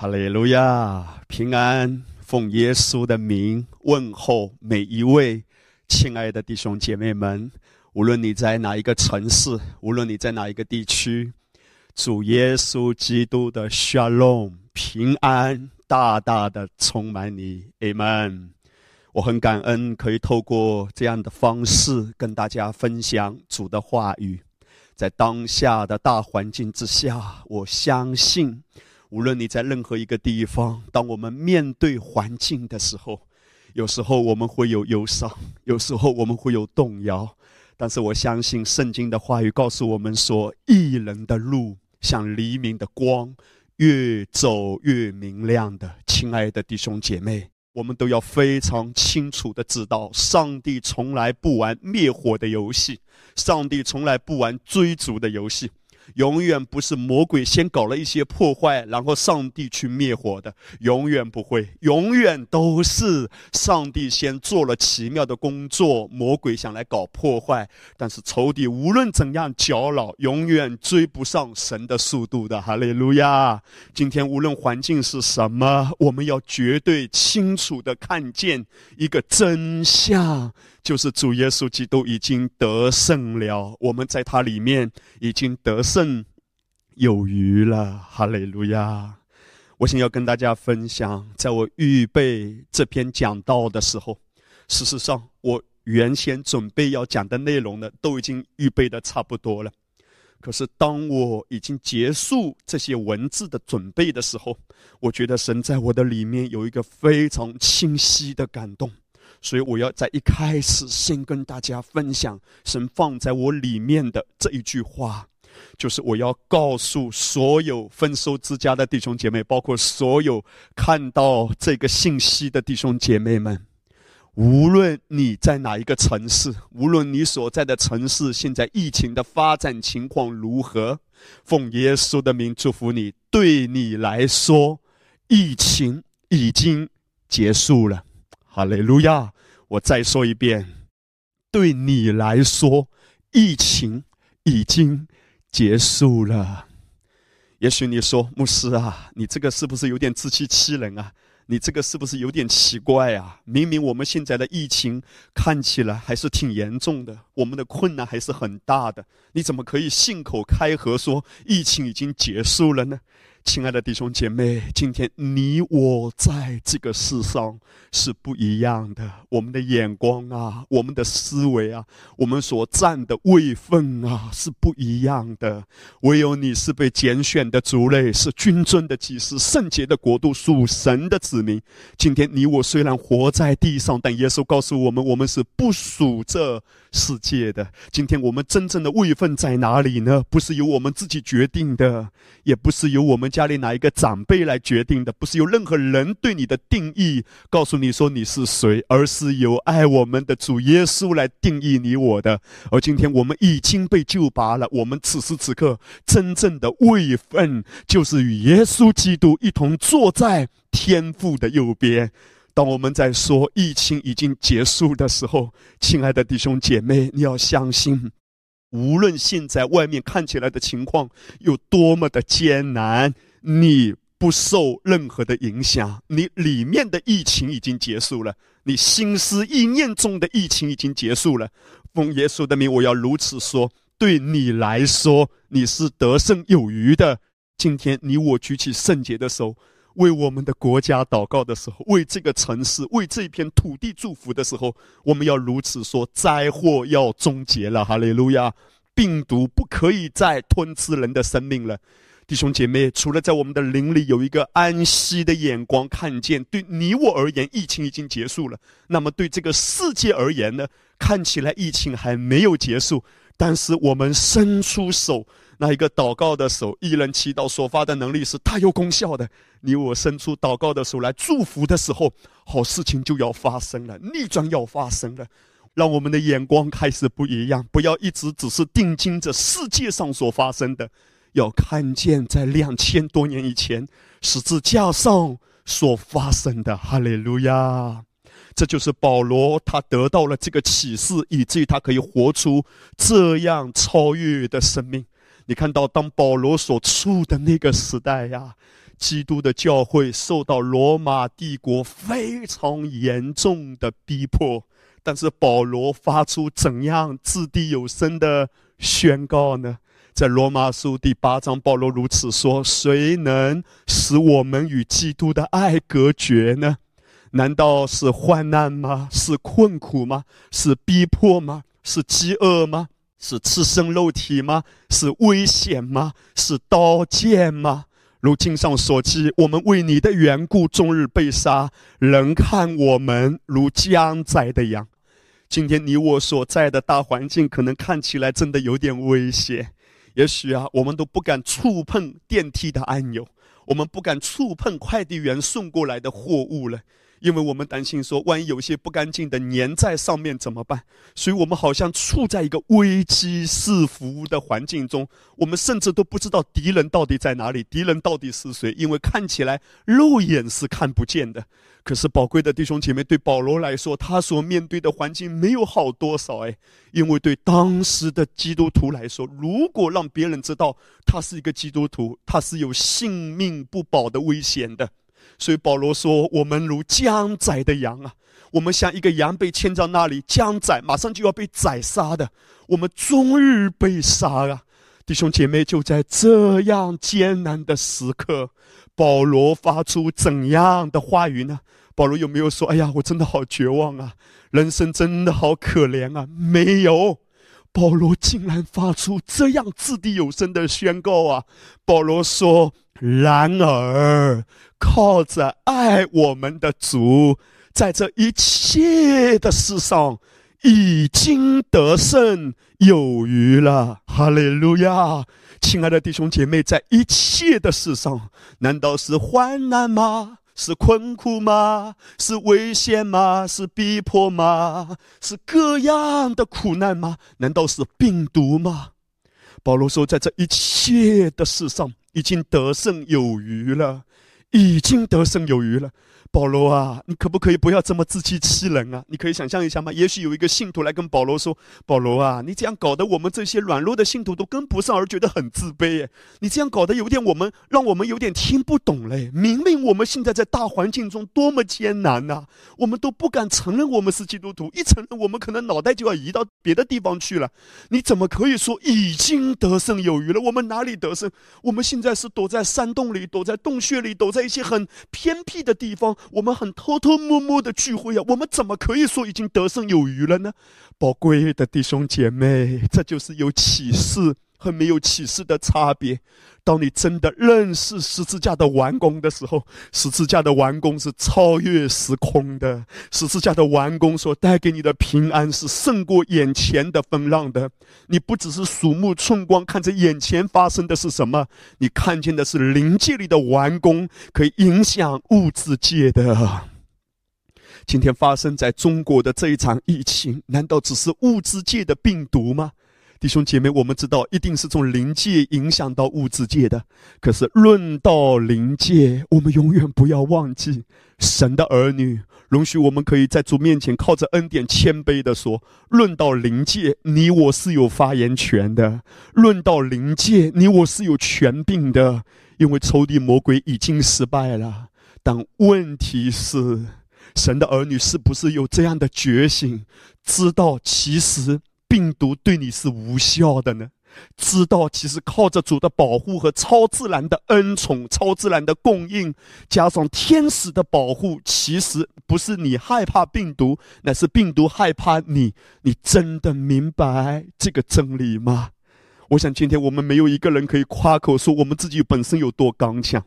哈利路亚，平安，奉耶稣的名问候每一位亲爱的弟兄姐妹们。无论你在哪一个城市，无论你在哪一个地区，主耶稣基督的 Shalom 平安大大的充满你，Amen。我很感恩可以透过这样的方式跟大家分享主的话语。在当下的大环境之下，我相信。无论你在任何一个地方，当我们面对环境的时候，有时候我们会有忧伤，有时候我们会有动摇。但是我相信圣经的话语告诉我们说，异人的路像黎明的光，越走越明亮的。亲爱的弟兄姐妹，我们都要非常清楚的知道，上帝从来不玩灭火的游戏，上帝从来不玩追逐的游戏。永远不是魔鬼先搞了一些破坏，然后上帝去灭火的，永远不会，永远都是上帝先做了奇妙的工作，魔鬼想来搞破坏。但是仇敌无论怎样搅扰，永远追不上神的速度的。哈利路亚！今天无论环境是什么，我们要绝对清楚的看见一个真相。就是主耶稣基督已经得胜了，我们在他里面已经得胜有余了。哈利路亚！我想要跟大家分享，在我预备这篇讲道的时候，事实上我原先准备要讲的内容呢，都已经预备的差不多了。可是当我已经结束这些文字的准备的时候，我觉得神在我的里面有一个非常清晰的感动。所以我要在一开始先跟大家分享神放在我里面的这一句话，就是我要告诉所有丰收之家的弟兄姐妹，包括所有看到这个信息的弟兄姐妹们，无论你在哪一个城市，无论你所在的城市现在疫情的发展情况如何，奉耶稣的名祝福你。对你来说，疫情已经结束了。哈利路亚！我再说一遍，对你来说，疫情已经结束了。也许你说，牧师啊，你这个是不是有点自欺欺人啊？你这个是不是有点奇怪啊？明明我们现在的疫情看起来还是挺严重的，我们的困难还是很大的，你怎么可以信口开河说疫情已经结束了呢？亲爱的弟兄姐妹，今天你我在这个世上是不一样的。我们的眼光啊，我们的思维啊，我们所占的位分啊，是不一样的。唯有你是被拣选的族类，是君尊的祭司，圣洁的国度，属神的子民。今天你我虽然活在地上，但耶稣告诉我们，我们是不属这世界的。今天我们真正的位分在哪里呢？不是由我们自己决定的，也不是由我们。家里哪一个长辈来决定的？不是由任何人对你的定义告诉你说你是谁，而是由爱我们的主耶稣来定义你我的。而今天我们已经被救拔了，我们此时此刻真正的位分，就是与耶稣基督一同坐在天父的右边。当我们在说疫情已经结束的时候，亲爱的弟兄姐妹，你要相信。无论现在外面看起来的情况有多么的艰难，你不受任何的影响。你里面的疫情已经结束了，你心思意念中的疫情已经结束了。奉耶稣的名，我要如此说：对你来说，你是得胜有余的。今天你我举起圣洁的手。为我们的国家祷告的时候，为这个城市、为这片土地祝福的时候，我们要如此说：灾祸要终结了，哈利路亚！病毒不可以再吞吃人的生命了。弟兄姐妹，除了在我们的灵里有一个安息的眼光，看见对你我而言，疫情已经结束了。那么对这个世界而言呢？看起来疫情还没有结束，但是我们伸出手。那一个祷告的手，一人祈祷所发的能力是大有功效的。你我伸出祷告的手来祝福的时候，好事情就要发生了，逆转要发生了。让我们的眼光开始不一样，不要一直只是定睛着世界上所发生的，要看见在两千多年以前十字架上所发生的。哈利路亚！这就是保罗他得到了这个启示，以至于他可以活出这样超越的生命。你看到，当保罗所处的那个时代呀，基督的教会受到罗马帝国非常严重的逼迫，但是保罗发出怎样掷地有声的宣告呢？在罗马书第八章，保罗如此说：“谁能使我们与基督的爱隔绝呢？难道是患难吗？是困苦吗？是逼迫吗？是饥饿吗？是赤身肉体吗？是危险吗？是刀剑吗？”如经上所记，我们为你的缘故，终日被杀，人看我们如将宰的羊。今天你我所在的大环境，可能看起来真的有点危险。也许啊，我们都不敢触碰电梯的按钮，我们不敢触碰快递员送过来的货物了。因为我们担心说，万一有些不干净的粘在上面怎么办？所以我们好像处在一个危机四伏的环境中，我们甚至都不知道敌人到底在哪里，敌人到底是谁？因为看起来肉眼是看不见的。可是宝贵的弟兄姐妹，对保罗来说，他所面对的环境没有好多少哎，因为对当时的基督徒来说，如果让别人知道他是一个基督徒，他是有性命不保的危险的。所以保罗说：“我们如将宰的羊啊，我们像一个羊被牵到那里，将宰，马上就要被宰杀的。我们终日被杀啊！弟兄姐妹，就在这样艰难的时刻，保罗发出怎样的话语呢？保罗有没有说：‘哎呀，我真的好绝望啊，人生真的好可怜啊？’没有，保罗竟然发出这样掷地有声的宣告啊！保罗说：‘然而。’靠着爱我们的主，在这一切的事上已经得胜有余了。哈利路亚！亲爱的弟兄姐妹，在一切的事上，难道是患难吗？是困苦吗？是危险吗？是逼迫吗？是各样的苦难吗？难道是病毒吗？保罗说，在这一切的事上，已经得胜有余了。已经得胜有余了。保罗啊，你可不可以不要这么自欺欺人啊？你可以想象一下吗？也许有一个信徒来跟保罗说：“保罗啊，你这样搞得我们这些软弱的信徒都跟不上，而觉得很自卑。你这样搞得有点我们，让我们有点听不懂嘞。明明我们现在在大环境中多么艰难呐，我们都不敢承认我们是基督徒，一承认我们可能脑袋就要移到别的地方去了。你怎么可以说已经得胜有余了？我们哪里得胜？我们现在是躲在山洞里，躲在洞穴里，躲在一些很偏僻的地方。”我们很偷偷摸摸的聚会呀，我们怎么可以说已经得胜有余了呢？宝贵的弟兄姐妹，这就是有启示和没有启示的差别。当你真的认识十字架的完工的时候，十字架的完工是超越时空的，十字架的完工所带给你的平安是胜过眼前的风浪的。你不只是鼠目寸光看着眼前发生的是什么，你看见的是灵界里的完工，可以影响物质界的。今天发生在中国的这一场疫情，难道只是物质界的病毒吗？弟兄姐妹，我们知道一定是从灵界影响到物质界的。可是论到灵界，我们永远不要忘记神的儿女。容许我们可以在主面前靠着恩典谦卑的说：论到灵界，你我是有发言权的；论到灵界，你我是有权柄的。因为仇敌魔鬼已经失败了。但问题是，神的儿女是不是有这样的觉醒，知道其实？病毒对你是无效的呢？知道其实靠着主的保护和超自然的恩宠、超自然的供应，加上天使的保护，其实不是你害怕病毒，乃是病毒害怕你。你真的明白这个真理吗？我想今天我们没有一个人可以夸口说我们自己本身有多刚强。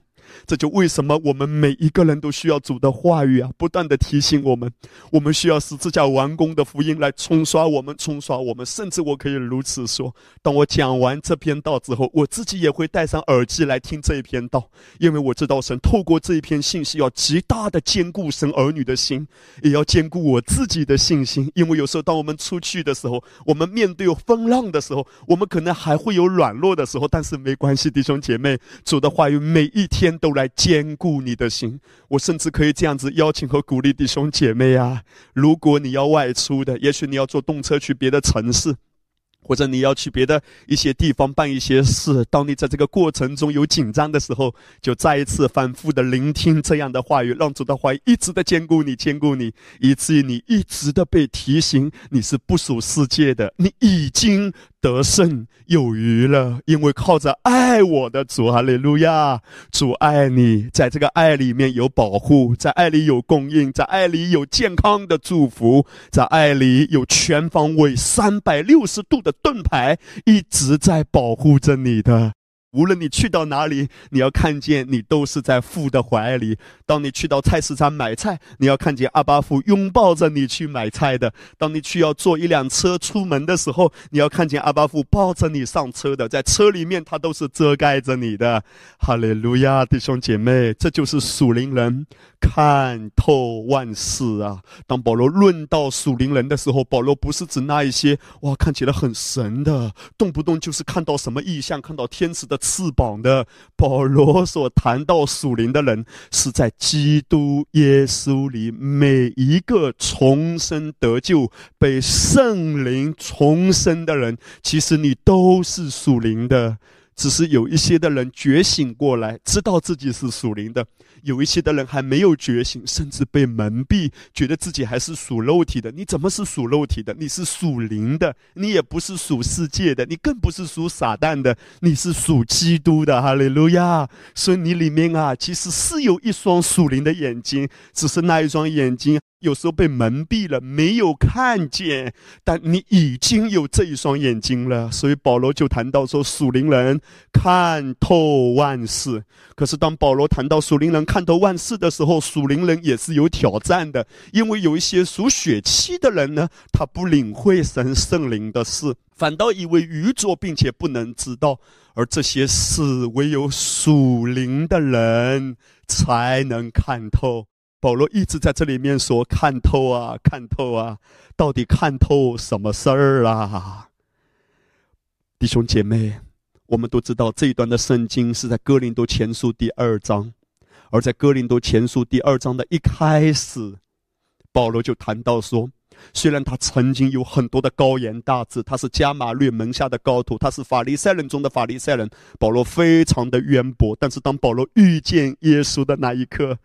这就为什么我们每一个人都需要主的话语啊，不断的提醒我们，我们需要十字架完工的福音来冲刷我们，冲刷我们。甚至我可以如此说：当我讲完这篇道之后，我自己也会戴上耳机来听这一篇道，因为我知道神透过这一篇信息要极大的兼顾神儿女的心，也要兼顾我自己的信心。因为有时候当我们出去的时候，我们面对风浪的时候，我们可能还会有软弱的时候，但是没关系，弟兄姐妹，主的话语每一天。都来兼顾你的心，我甚至可以这样子邀请和鼓励弟兄姐妹啊！如果你要外出的，也许你要坐动车去别的城市，或者你要去别的一些地方办一些事，当你在这个过程中有紧张的时候，就再一次反复的聆听这样的话语，让主的话语一直的兼顾你，兼顾你，以至于你一直的被提醒，你是不属世界的，你已经得胜有余了，因为靠着爱我的主，哈利路亚，主爱你，在这个爱里面有保护，在爱里有供应，在爱里有健康的祝福，在爱里有全方位三百六十度的。盾牌一直在保护着你的。无论你去到哪里，你要看见你都是在父的怀里。当你去到菜市场买菜，你要看见阿巴父拥抱着你去买菜的；当你去要坐一辆车出门的时候，你要看见阿巴父抱着你上车的。在车里面，他都是遮盖着你的。哈利路亚，弟兄姐妹，这就是属灵人看透万事啊！当保罗论到属灵人的时候，保罗不是指那一些哇看起来很神的，动不动就是看到什么异象，看到天使的。翅膀的保罗所谈到属灵的人，是在基督耶稣里每一个重生得救、被圣灵重生的人，其实你都是属灵的。只是有一些的人觉醒过来，知道自己是属灵的；有一些的人还没有觉醒，甚至被蒙蔽，觉得自己还是属肉体的。你怎么是属肉体的？你是属灵的，你也不是属世界的，你更不是属撒旦的，你是属基督的。哈利路亚！所以你里面啊，其实是有一双属灵的眼睛，只是那一双眼睛。有时候被蒙蔽了，没有看见，但你已经有这一双眼睛了。所以保罗就谈到说，属灵人看透万事。可是当保罗谈到属灵人看透万事的时候，属灵人也是有挑战的，因为有一些属血气的人呢，他不领会神圣灵的事，反倒以为愚拙，并且不能知道。而这些事，唯有属灵的人才能看透。保罗一直在这里面说：“看透啊，看透啊，到底看透什么事儿啊？”弟兄姐妹，我们都知道这一段的圣经是在哥林多前书第二章，而在哥林多前书第二章的一开始，保罗就谈到说：“虽然他曾经有很多的高言大志，他是加马略门下的高徒，他是法利赛人中的法利赛人，保罗非常的渊博。但是当保罗遇见耶稣的那一刻，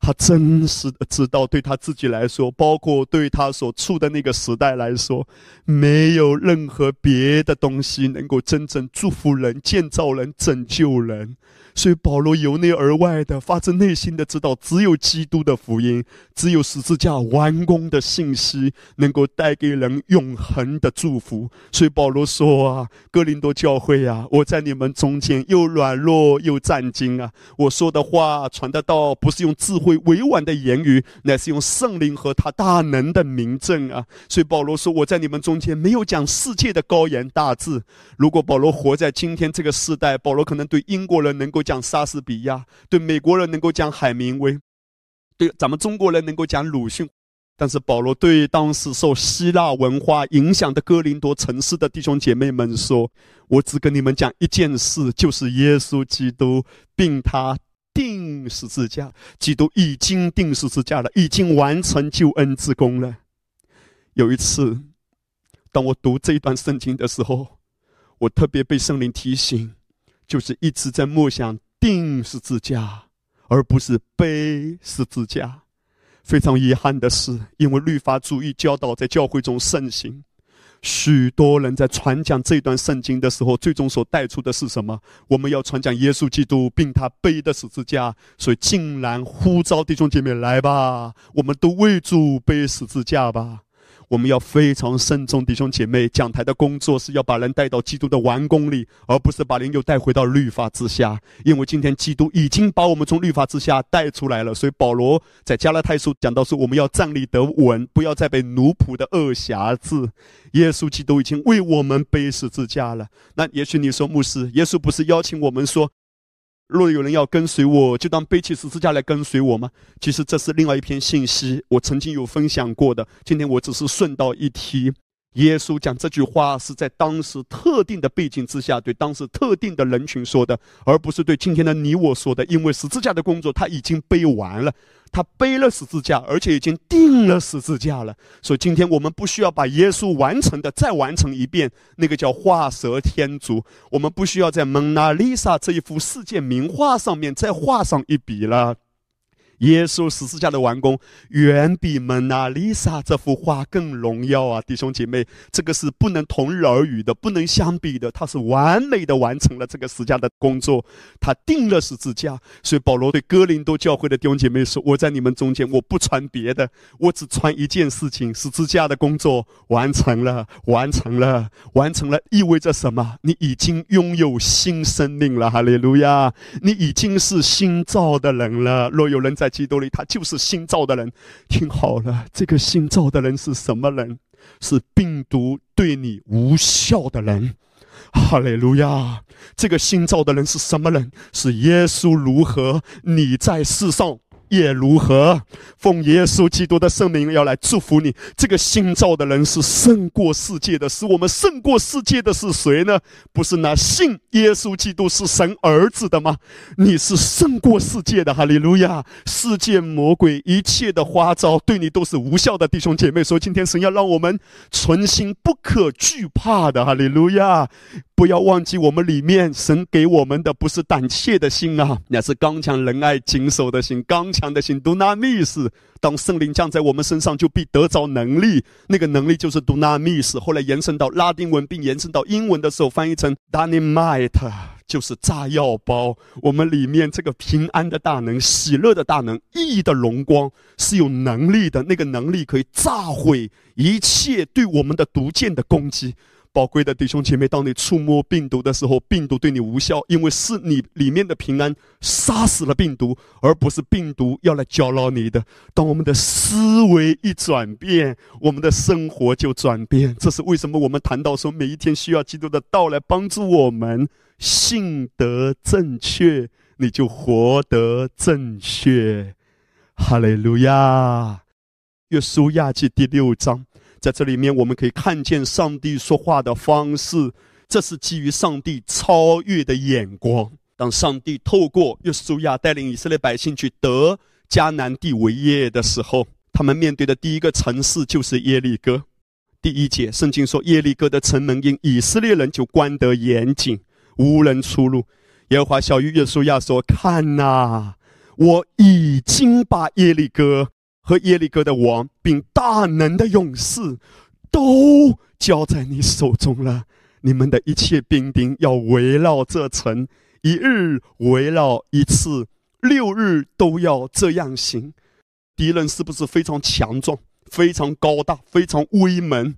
他真实的知道，对他自己来说，包括对他所处的那个时代来说，没有任何别的东西能够真正祝福人、建造人、拯救人。所以保罗由内而外的、发自内心的知道，只有基督的福音，只有十字架完工的信息，能够带给人永恒的祝福。所以保罗说啊，哥林多教会啊，我在你们中间又软弱又战惊啊，我说的话传的道，不是用智慧委婉的言语，乃是用圣灵和他大能的名证啊。所以保罗说，我在你们中间没有讲世界的高言大志。如果保罗活在今天这个时代，保罗可能对英国人能够。讲莎士比亚，对美国人能够讲海明威，对咱们中国人能够讲鲁迅，但是保罗对当时受希腊文化影响的哥林多城市的弟兄姐妹们说：“我只跟你们讲一件事，就是耶稣基督，并他定十字架，基督已经定十字架了，已经完成救恩之功了。”有一次，当我读这一段圣经的时候，我特别被圣灵提醒。就是一直在默想定十字架，而不是背十字架。非常遗憾的是，因为律法主义教导在教会中盛行，许多人在传讲这段圣经的时候，最终所带出的是什么？我们要传讲耶稣基督，并他背的十字架，所以竟然呼召弟兄姐妹来吧，我们都为主背十字架吧。我们要非常慎重，弟兄姐妹，讲台的工作是要把人带到基督的王宫里，而不是把人又带回到律法之下。因为今天基督已经把我们从律法之下带出来了，所以保罗在加拉太书讲到说，我们要站立得稳，不要再被奴仆的恶辖制。耶稣基督已经为我们背十字架了。那也许你说，牧师，耶稣不是邀请我们说？若有人要跟随我，就当背起十字架来跟随我吗？其实这是另外一篇信息，我曾经有分享过的。今天我只是顺道一提。耶稣讲这句话是在当时特定的背景之下，对当时特定的人群说的，而不是对今天的你我说的。因为十字架的工作他已经背完了，他背了十字架，而且已经定了十字架了。所以今天我们不需要把耶稣完成的再完成一遍，那个叫画蛇添足。我们不需要在蒙娜丽莎这一幅世界名画上面再画上一笔了。耶稣十字架的完工远比蒙娜丽莎这幅画更荣耀啊！弟兄姐妹，这个是不能同日而语的，不能相比的。他是完美的完成了这个十字架的工作，他定了十字架。所以保罗对哥林多教会的弟兄姐妹说：“我在你们中间，我不传别的，我只传一件事情：十字架的工作完成了，完成了，完成了，意味着什么？你已经拥有新生命了，哈利路亚！你已经是新造的人了。若有人在。基督里，他就是新造的人。听好了，这个新造的人是什么人？是病毒对你无效的人。哈利路亚！这个新造的人是什么人？是耶稣如何？你在世上。也如何？奉耶稣基督的圣名，要来祝福你。这个新造的人是胜过世界的，是我们胜过世界的是谁呢？不是那信耶稣基督是神儿子的吗？你是胜过世界的，哈利路亚！世界魔鬼一切的花招对你都是无效的，弟兄姐妹。说今天神要让我们存心不可惧怕的，哈利路亚！不要忘记，我们里面神给我们的不是胆怯的心啊，那是刚强仁爱谨守的心，刚强强的心。都纳密斯，当圣灵降在我们身上，就必得着能力。那个能力就是都纳密斯。后来延伸到拉丁文，并延伸到英文的时候，翻译成 dynamite，就是炸药包。我们里面这个平安的大能、喜乐的大能、意义的荣光，是有能力的。那个能力可以炸毁一切对我们的毒箭的攻击。宝贵的弟兄姐妹，当你触摸病毒的时候，病毒对你无效，因为是你里面的平安杀死了病毒，而不是病毒要来搅扰你的。当我们的思维一转变，我们的生活就转变。这是为什么我们谈到说，每一天需要基督的道来帮助我们信得正确，你就活得正确。哈利路亚！约书亚记第六章。在这里面，我们可以看见上帝说话的方式，这是基于上帝超越的眼光。当上帝透过约书亚带领以色列百姓去得迦南地为业的时候，他们面对的第一个城市就是耶利哥。第一节圣经说，耶利哥的城门因以色列人就关得严谨，无人出入。耶和华小谕约书亚说：“看呐，我已经把耶利哥。”和耶利哥的王，并大能的勇士，都交在你手中了。你们的一切兵丁要围绕这城，一日围绕一次，六日都要这样行。敌人是不是非常强壮、非常高大、非常威猛？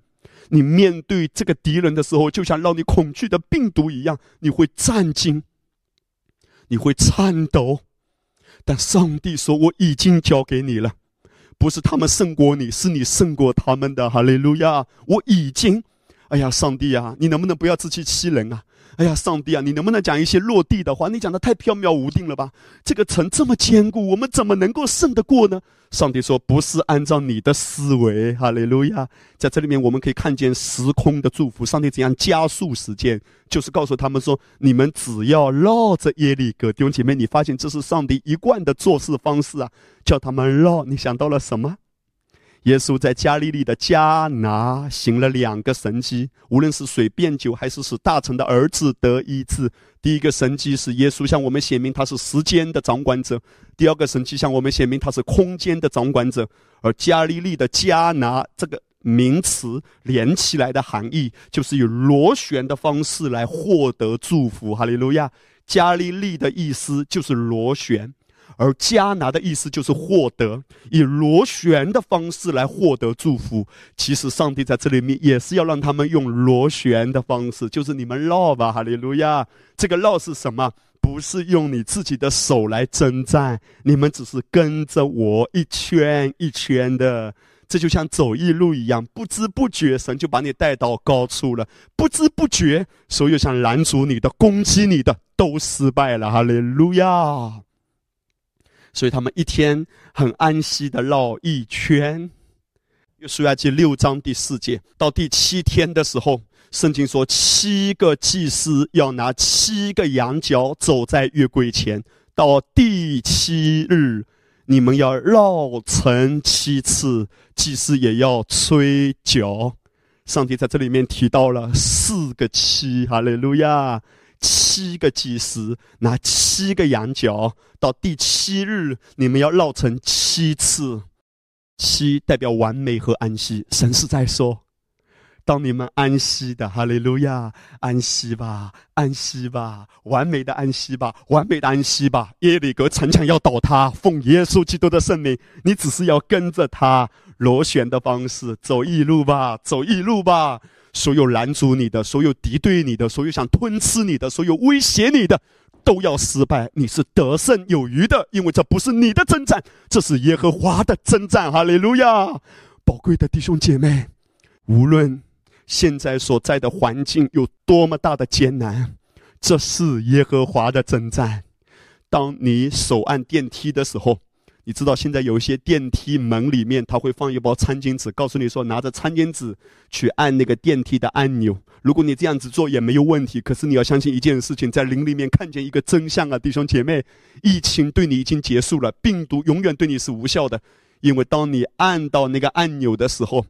你面对这个敌人的时候，就像让你恐惧的病毒一样，你会战惊，你会颤抖。但上帝说：“我已经交给你了。”不是他们胜过你，是你胜过他们的。哈利路亚！我已经，哎呀，上帝呀，你能不能不要自欺欺人啊？哎呀，上帝啊，你能不能讲一些落地的话？你讲的太飘渺无定了吧？这个城这么坚固，我们怎么能够胜得过呢？上帝说：“不是按照你的思维。”哈利路亚！在这里面，我们可以看见时空的祝福。上帝怎样加速时间，就是告诉他们说：“你们只要绕着耶利哥。”弟兄姐妹，你发现这是上帝一贯的做事方式啊！叫他们绕，你想到了什么？耶稣在加利利的迦拿行了两个神迹，无论是水变酒，还是使大臣的儿子得医治。第一个神迹是耶稣向我们显明他是时间的掌管者；第二个神迹向我们显明他是空间的掌管者。而加利利的迦拿这个名词连起来的含义，就是以螺旋的方式来获得祝福。哈利路亚！加利利的意思就是螺旋。而加拿的意思就是获得，以螺旋的方式来获得祝福。其实上帝在这里面也是要让他们用螺旋的方式，就是你们绕吧，哈利路亚。这个绕是什么？不是用你自己的手来征战，你们只是跟着我一圈一圈的。这就像走一路一样，不知不觉神就把你带到高处了。不知不觉，所有想拦阻你的、攻击你的都失败了，哈利路亚。所以他们一天很安息的绕一圈。约书亚记六章第四节到第七天的时候，圣经说七个祭司要拿七个羊角走在月柜前，到第七日，你们要绕城七次，祭司也要吹角。上帝在这里面提到了四个七，哈利路亚！七个祭司拿七个羊角，到第七日，你们要绕城七次。七代表完美和安息，神是在说：当你们安息的，哈利路亚，安息吧，安息吧，完美的安息吧，完美的安息吧。耶利哥城墙要倒塌，奉耶稣基督的圣名，你只是要跟着他螺旋的方式走一路吧，走一路吧。所有拦阻你的，所有敌对你的，所有想吞吃你的，所有威胁你的。都要失败，你是得胜有余的，因为这不是你的征战，这是耶和华的征战。哈利路亚！宝贵的弟兄姐妹，无论现在所在的环境有多么大的艰难，这是耶和华的征战。当你手按电梯的时候。你知道现在有一些电梯门里面，他会放一包餐巾纸，告诉你说拿着餐巾纸去按那个电梯的按钮。如果你这样子做也没有问题，可是你要相信一件事情，在灵里面看见一个真相啊，弟兄姐妹，疫情对你已经结束了，病毒永远对你是无效的，因为当你按到那个按钮的时候，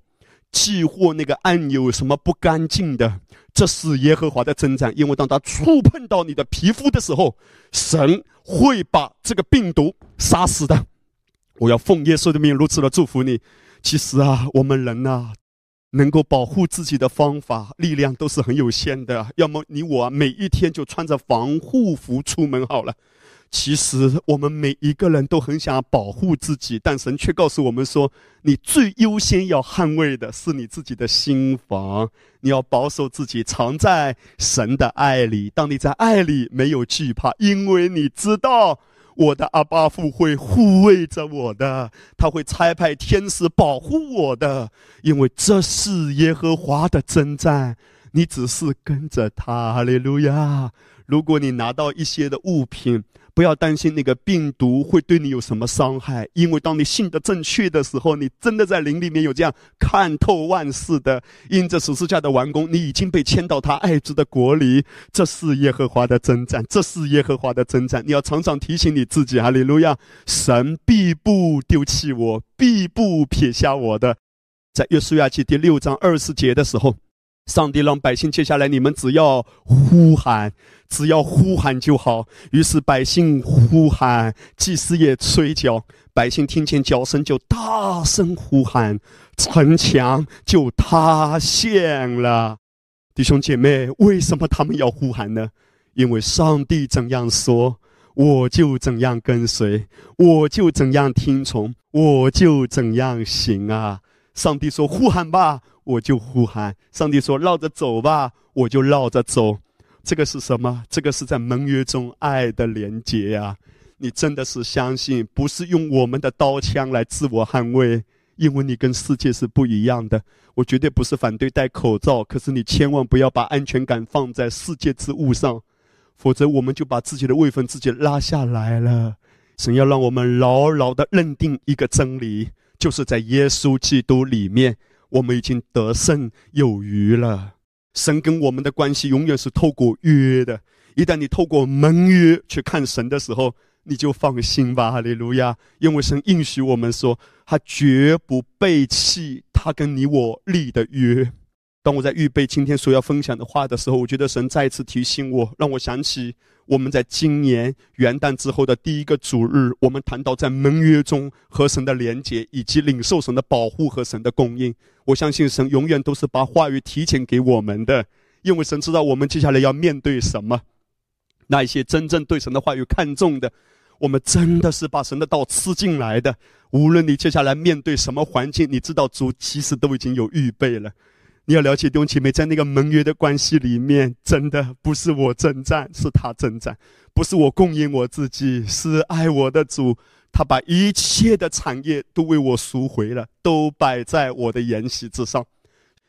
激活那个按钮有什么不干净的，这是耶和华的征战，因为当他触碰到你的皮肤的时候，神会把这个病毒杀死的。我要奉耶稣的命如此的祝福你。其实啊，我们人呐，能够保护自己的方法、力量都是很有限的。要么你我每一天就穿着防护服出门好了。其实我们每一个人都很想保护自己，但神却告诉我们说：你最优先要捍卫的是你自己的心房，你要保守自己，藏在神的爱里。当你在爱里，没有惧怕，因为你知道。我的阿巴父会护卫着我的，他会差派天使保护我的，因为这是耶和华的征战，你只是跟着他，哈利路亚。如果你拿到一些的物品，不要担心那个病毒会对你有什么伤害，因为当你信得正确的时候，你真的在灵里面有这样看透万事的，因着十字架的完工，你已经被迁到他爱子的国里。这是耶和华的征战，这是耶和华的征战。你要常常提醒你自己，哈利路亚！神必不丢弃我，必不撇下我的。在约书亚记第六章二十节的时候。上帝让百姓接下来，你们只要呼喊，只要呼喊就好。于是百姓呼喊，祭司也吹角，百姓听见角声就大声呼喊，城墙就塌陷了。弟兄姐妹，为什么他们要呼喊呢？因为上帝怎样说，我就怎样跟随，我就怎样听从，我就怎样行啊！上帝说：“呼喊吧。”我就呼喊，上帝说绕着走吧，我就绕着走。这个是什么？这个是在盟约中爱的连结呀！你真的是相信，不是用我们的刀枪来自我捍卫，因为你跟世界是不一样的。我绝对不是反对戴口罩，可是你千万不要把安全感放在世界之物上，否则我们就把自己的位分自己拉下来了。神要让我们牢牢的认定一个真理，就是在耶稣基督里面。我们已经得胜有余了。神跟我们的关系永远是透过约的。一旦你透过盟约去看神的时候，你就放心吧，哈利路亚！因为神应许我们说，他绝不背弃他跟你我立的约。当我在预备今天所要分享的话的时候，我觉得神再次提醒我，让我想起我们在今年元旦之后的第一个主日，我们谈到在盟约中和神的连结，以及领受神的保护和神的供应。我相信神永远都是把话语提前给我们的，因为神知道我们接下来要面对什么。那一些真正对神的话语看重的，我们真的是把神的道吃进来的。无论你接下来面对什么环境，你知道主其实都已经有预备了。你要了解弟兄姐妹，在那个盟约的关系里面，真的不是我征战，是他征战；不是我供应我自己，是爱我的主，他把一切的产业都为我赎回了，都摆在我的筵席之上。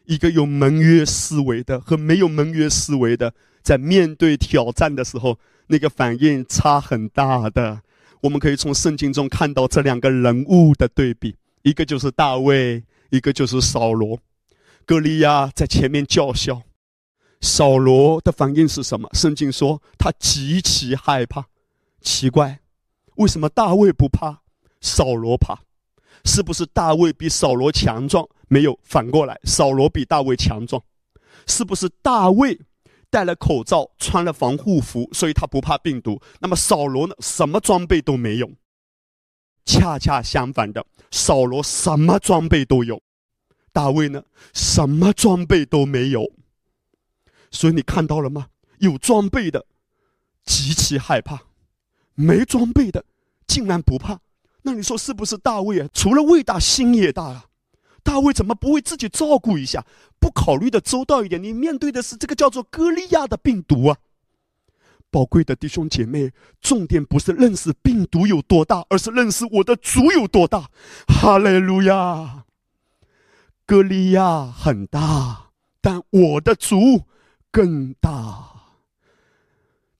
一个有盟约思维的和没有盟约思维的，在面对挑战的时候，那个反应差很大的。我们可以从圣经中看到这两个人物的对比，一个就是大卫。一个就是扫罗。歌利亚在前面叫嚣，扫罗的反应是什么？圣经说他极其害怕。奇怪，为什么大卫不怕，扫罗怕？是不是大卫比扫罗强壮？没有，反过来，扫罗比大卫强壮。是不是大卫戴了口罩，穿了防护服，所以他不怕病毒？那么扫罗呢？什么装备都没有。恰恰相反的，扫罗什么装备都有，大卫呢？什么装备都没有。所以你看到了吗？有装备的极其害怕，没装备的竟然不怕。那你说是不是大卫啊？除了胃大，心也大啊！大卫怎么不为自己照顾一下，不考虑的周到一点？你面对的是这个叫做歌利亚的病毒啊！宝贵的弟兄姐妹，重点不是认识病毒有多大，而是认识我的主有多大。哈利路亚！歌利亚很大，但我的主更大。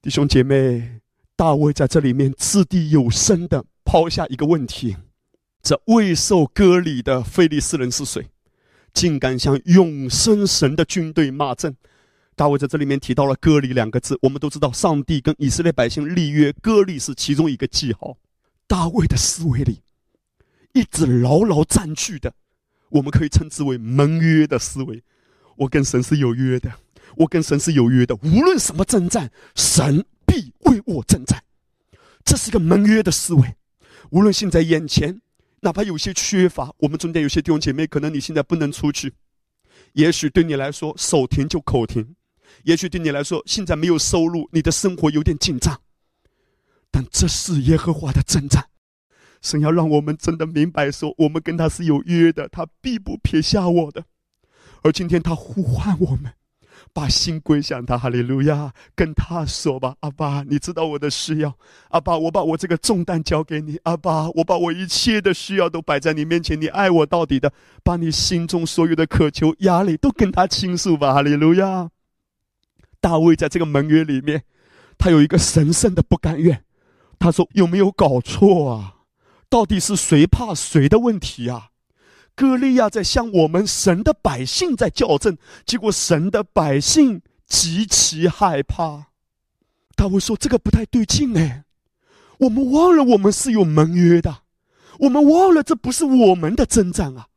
弟兄姐妹，大卫在这里面掷地有声的。抛下一个问题：这未受割礼的非利士人是谁？竟敢向永生神的军队骂阵？大卫在这里面提到了“割礼”两个字。我们都知道，上帝跟以色列百姓立约，割礼是其中一个记号。大卫的思维里，一直牢牢占据的，我们可以称之为盟约的思维。我跟神是有约的，我跟神是有约的。无论什么征战，神必为我征战。这是一个盟约的思维。无论现在眼前，哪怕有些缺乏，我们中间有些弟兄姐妹，可能你现在不能出去，也许对你来说手停就口停，也许对你来说现在没有收入，你的生活有点紧张。但这是耶和华的征战，神要让我们真的明白说，我们跟他是有约的，他必不撇下我的。而今天他呼唤我们。把心归向他，哈利路亚！跟他说吧，阿爸，你知道我的需要，阿爸，我把我这个重担交给你，阿爸，我把我一切的需要都摆在你面前，你爱我到底的，把你心中所有的渴求、压力都跟他倾诉吧，哈利路亚！大卫在这个盟约里面，他有一个神圣的不甘愿，他说：“有没有搞错啊？到底是谁怕谁的问题啊？”歌利亚在向我们神的百姓在较正，结果神的百姓极其害怕。大卫说：“这个不太对劲哎，我们忘了我们是有盟约的，我们忘了这不是我们的征战啊！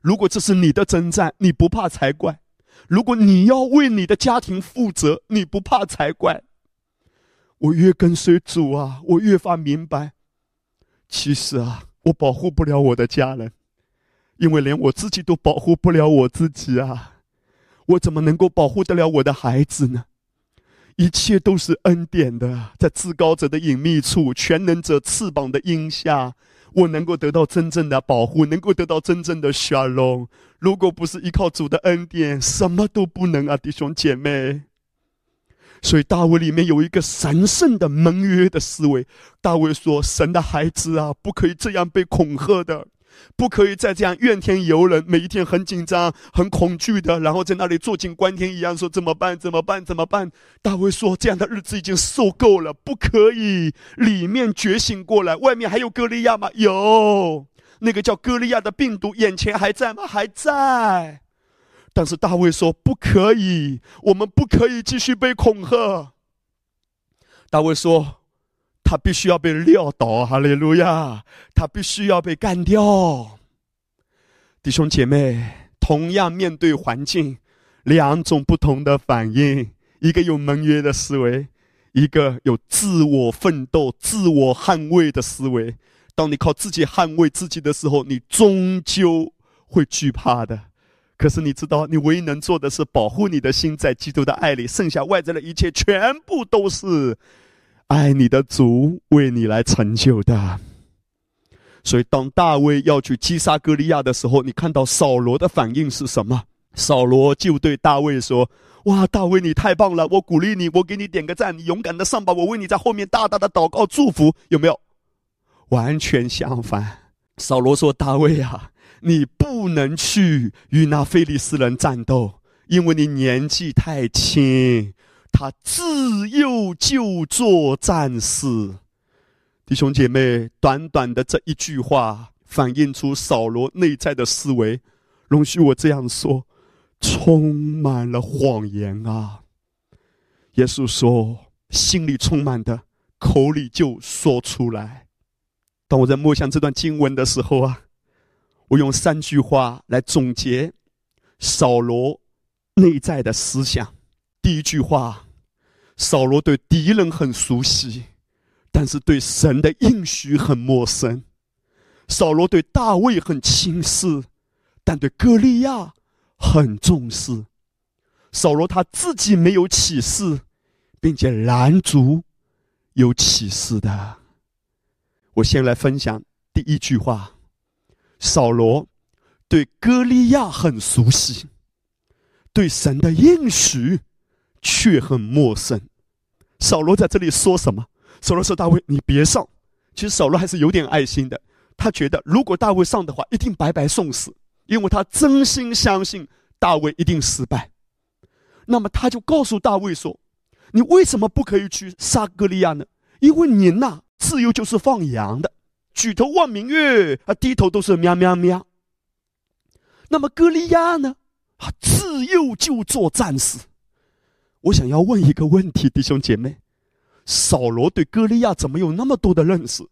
如果这是你的征战，你不怕才怪；如果你要为你的家庭负责，你不怕才怪。我越跟随主啊，我越发明白，其实啊，我保护不了我的家人。”因为连我自己都保护不了我自己啊，我怎么能够保护得了我的孩子呢？一切都是恩典的，在至高者的隐秘处，全能者翅膀的荫下，我能够得到真正的保护，能够得到真正的沙龙。如果不是依靠主的恩典，什么都不能啊，弟兄姐妹。所以大卫里面有一个神圣的盟约的思维。大卫说：“神的孩子啊，不可以这样被恐吓的。”不可以再这样怨天尤人，每一天很紧张、很恐惧的，然后在那里坐井观天一样说怎么办？怎么办？怎么办？大卫说：“这样的日子已经受够了，不可以。里面觉醒过来，外面还有歌利亚吗？有，那个叫歌利亚的病毒，眼前还在吗？还在。但是大卫说不可以，我们不可以继续被恐吓。大卫说。”他必须要被撂倒，哈利路亚！他必须要被干掉。弟兄姐妹，同样面对环境，两种不同的反应：一个有盟约的思维，一个有自我奋斗、自我捍卫的思维。当你靠自己捍卫自己的时候，你终究会惧怕的。可是你知道，你唯一能做的是保护你的心，在基督的爱里，剩下外在的一切全部都是。爱你的主为你来成就的，所以当大卫要去击杀歌利亚的时候，你看到扫罗的反应是什么？扫罗就对大卫说：“哇，大卫你太棒了，我鼓励你，我给你点个赞，你勇敢的上吧，我为你在后面大大的祷告祝福，有没有？”完全相反，扫罗说：“大卫啊，你不能去与那非利士人战斗，因为你年纪太轻。”他自幼就做战士，弟兄姐妹，短短的这一句话，反映出扫罗内在的思维。容许我这样说，充满了谎言啊！耶稣说：“心里充满的，口里就说出来。”当我在默想这段经文的时候啊，我用三句话来总结扫罗内在的思想。第一句话，扫罗对敌人很熟悉，但是对神的应许很陌生。扫罗对大卫很轻视，但对歌利亚很重视。扫罗他自己没有启示，并且拦阻有启示的。我先来分享第一句话：扫罗对歌利亚很熟悉，对神的应许却很陌生。扫罗在这里说什么？扫罗说：“大卫，你别上。”其实扫罗还是有点爱心的。他觉得，如果大卫上的话，一定白白送死，因为他真心相信大卫一定失败。那么他就告诉大卫说：“你为什么不可以去杀歌利亚呢？因为您呐，自由就是放羊的，举头望明月，啊，低头都是喵喵喵。那么歌利亚呢？啊，自幼就做战士。我想要问一个问题，弟兄姐妹：扫罗对歌利亚怎么有那么多的认识？”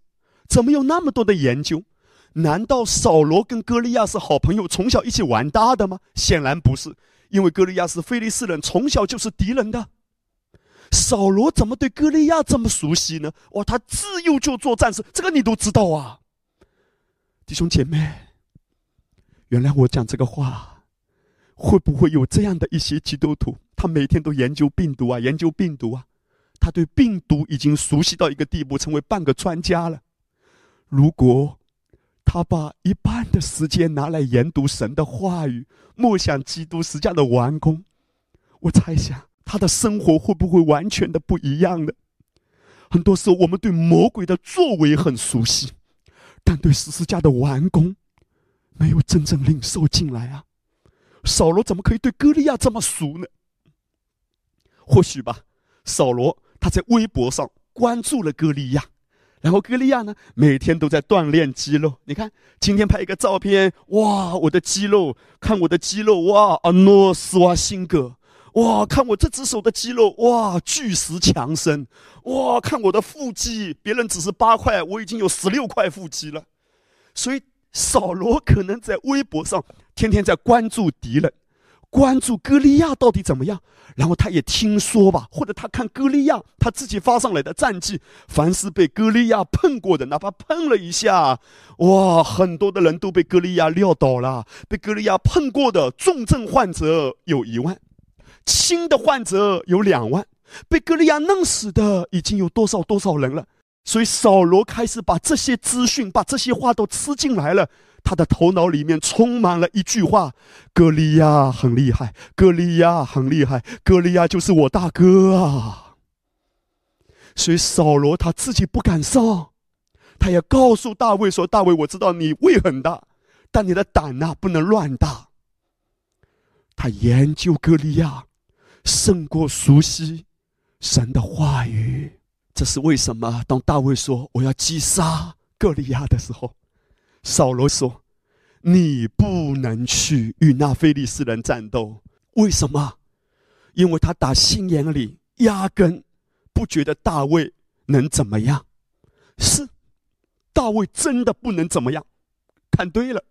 怎么有那么多的研究？难道扫罗跟歌利亚是好朋友，从小一起玩大的吗？显然不是，因为歌利亚是菲利士人，从小就是敌人的。扫罗怎么对歌利亚这么熟悉呢？哇，他自幼就做战士，这个你都知道啊，弟兄姐妹。原来我讲这个话，会不会有这样的一些基督徒？他每天都研究病毒啊，研究病毒啊，他对病毒已经熟悉到一个地步，成为半个专家了。如果他把一半的时间拿来研读神的话语，默想基督十架的完工，我猜想他的生活会不会完全的不一样呢？很多时候，我们对魔鬼的作为很熟悉，但对十字架的完工没有真正领受进来啊！扫罗怎么可以对歌利亚这么熟呢？或许吧，扫罗他在微博上关注了歌利亚。然后歌利亚呢，每天都在锻炼肌肉。你看，今天拍一个照片，哇，我的肌肉，看我的肌肉，哇，阿诺斯瓦辛格，哇，看我这只手的肌肉，哇，巨石强森，哇，看我的腹肌，别人只是八块，我已经有十六块腹肌了。所以，扫罗可能在微博上天天在关注敌人。关注歌利亚到底怎么样？然后他也听说吧，或者他看歌利亚他自己发上来的战绩，凡是被歌利亚碰过的，哪怕碰了一下，哇，很多的人都被歌利亚撂倒了。被歌利亚碰过的重症患者有一万，新的患者有两万，被歌利亚弄死的已经有多少多少人了。所以扫罗开始把这些资讯，把这些话都吃进来了。他的头脑里面充满了一句话：“歌利亚很厉害，歌利亚很厉害，歌利亚就是我大哥啊。”所以扫罗他自己不敢上，他也告诉大卫说：“大卫，我知道你胃很大，但你的胆呐不能乱大。”他研究歌利亚，胜过熟悉神的话语。这是为什么？当大卫说我要击杀歌利亚的时候。扫罗说：“你不能去与那非利士人战斗，为什么？因为他打心眼里压根不觉得大卫能怎么样。是，大卫真的不能怎么样，看对了。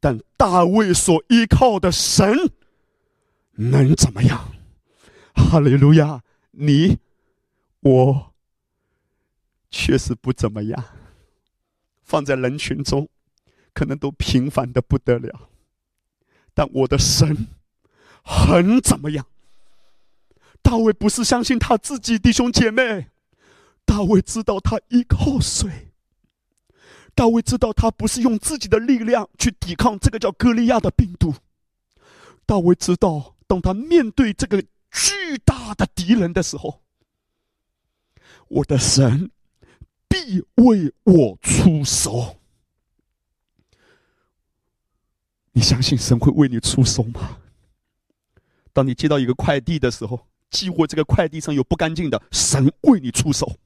但大卫所依靠的神能怎么样？哈利路亚！你我确实不怎么样。”放在人群中，可能都平凡的不得了。但我的神很怎么样？大卫不是相信他自己弟兄姐妹，大卫知道他依靠谁。大卫知道他不是用自己的力量去抵抗这个叫歌利亚的病毒。大卫知道，当他面对这个巨大的敌人的时候，我的神。必为我出手。你相信神会为你出手吗？当你接到一个快递的时候，寄货这个快递上有不干净的，神为你出手。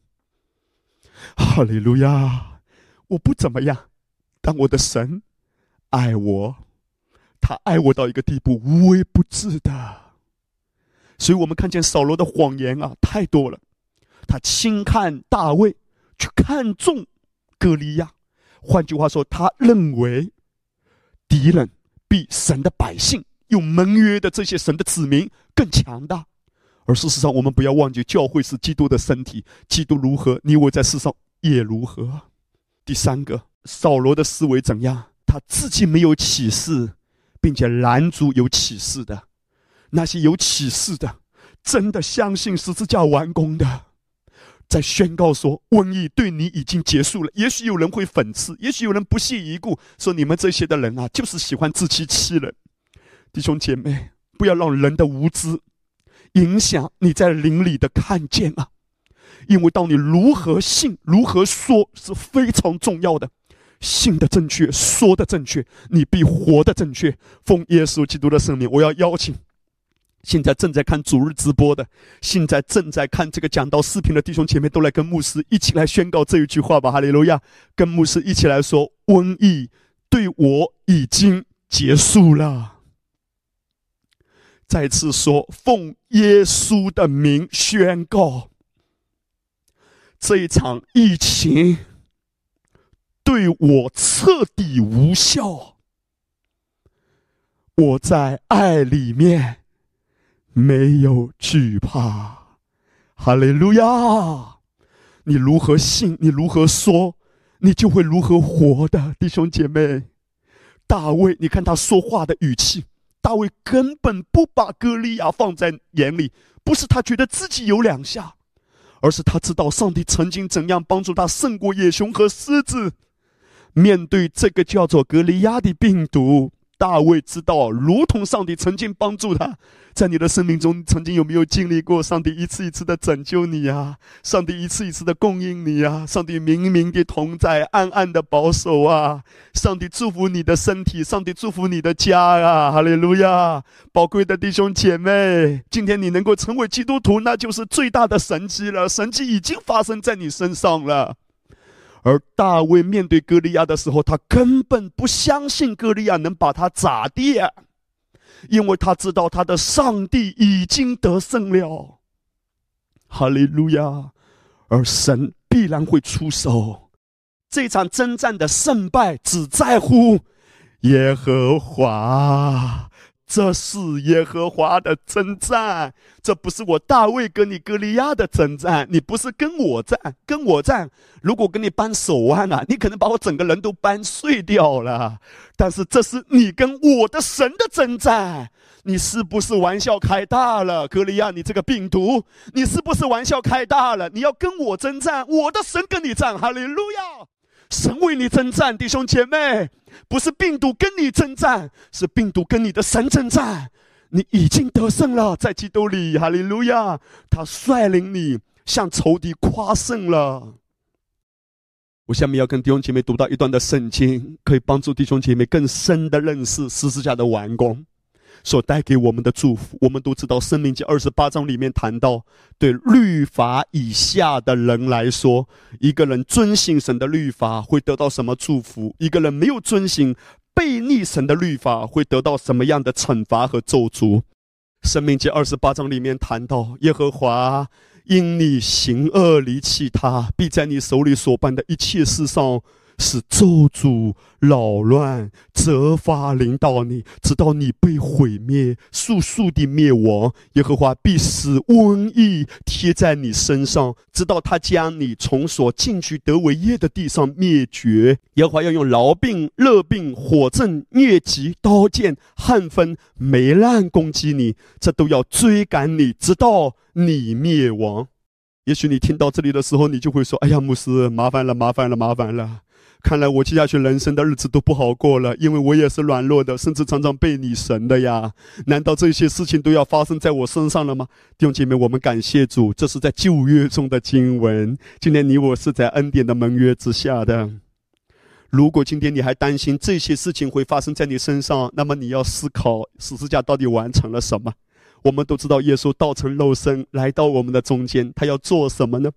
哈利路亚！我不怎么样，但我的神爱我，他爱我到一个地步，无微不至的。所以我们看见扫罗的谎言啊，太多了。他轻看大卫，去看重歌利亚。换句话说，他认为敌人比神的百姓有盟约的这些神的子民更强大。而事实上，我们不要忘记，教会是基督的身体，基督如何，你我在世上也如何。第三个，扫罗的思维怎样？他自己没有启示，并且拦阻有启示的。那些有启示的，真的相信十字架完工的，在宣告说瘟疫对你已经结束了。也许有人会讽刺，也许有人不屑一顾，说你们这些的人啊，就是喜欢自欺欺人。弟兄姐妹，不要让人的无知影响你在灵里的看见啊！因为当你如何信、如何说是非常重要的。信的正确，说的正确，你必活的正确。奉耶稣基督的圣名，我要邀请。现在正在看主日直播的，现在正在看这个讲道视频的弟兄姐妹，都来跟牧师一起来宣告这一句话吧！哈利路亚！跟牧师一起来说：瘟疫对我已经结束了。再次说，奉耶稣的名宣告，这一场疫情对我彻底无效。我在爱里面。没有惧怕，哈利路亚！你如何信，你如何说，你就会如何活的，弟兄姐妹。大卫，你看他说话的语气，大卫根本不把歌利亚放在眼里，不是他觉得自己有两下，而是他知道上帝曾经怎样帮助他胜过野熊和狮子，面对这个叫做格利亚的病毒。大卫知道，如同上帝曾经帮助他，在你的生命中，曾经有没有经历过上帝一次一次的拯救你呀？上帝一次一次的供应你呀？上帝明明的同在，暗暗的保守啊！上帝祝福你的身体，上帝祝福你的家呀！哈利路亚！宝贵的弟兄姐妹，今天你能够成为基督徒，那就是最大的神迹了。神迹已经发生在你身上了。而大卫面对歌利亚的时候，他根本不相信歌利亚能把他咋地，因为他知道他的上帝已经得胜了。哈利路亚！而神必然会出手，这场征战的胜败只在乎耶和华。这是耶和华的征战，这不是我大卫跟你歌利亚的征战。你不是跟我战，跟我战。如果跟你扳手腕啊，你可能把我整个人都扳碎掉了。但是这是你跟我的神的征战，你是不是玩笑开大了，歌利亚？你这个病毒，你是不是玩笑开大了？你要跟我征战，我的神跟你战，哈利路亚！神为你征战，弟兄姐妹，不是病毒跟你征战，是病毒跟你的神征战。你已经得胜了，在基督里，哈利路亚！他率领你向仇敌夸胜了。我下面要跟弟兄姐妹读到一段的圣经，可以帮助弟兄姐妹更深的认识十字架的完工。所带给我们的祝福，我们都知道，《生命记》二十八章里面谈到，对律法以下的人来说，一个人遵行神的律法会得到什么祝福？一个人没有遵行、背逆神的律法会得到什么样的惩罚和咒诅？《生命记》二十八章里面谈到，耶和华因你行恶离弃他，必在你手里所办的一切事上。是咒诅、扰乱、责罚领导你，直到你被毁灭、速速的灭亡。耶和华必使瘟疫贴在你身上，直到他将你从所进去得为业的地上灭绝。耶和华要用痨病、热病、火症、疟疾、刀剑、旱风、霉烂攻击你，这都要追赶你，直到你灭亡。也许你听到这里的时候，你就会说：“哎呀，牧师，麻烦了，麻烦了，麻烦了。”看来我接下去人生的日子都不好过了，因为我也是软弱的，甚至常常被你神的呀。难道这些事情都要发生在我身上了吗？弟兄姐妹，我们感谢主，这是在旧约中的经文。今天你我是在恩典的盟约之下的。如果今天你还担心这些事情会发生在你身上，那么你要思考十字架到底完成了什么？我们都知道耶稣道成肉身来到我们的中间，他要做什么呢？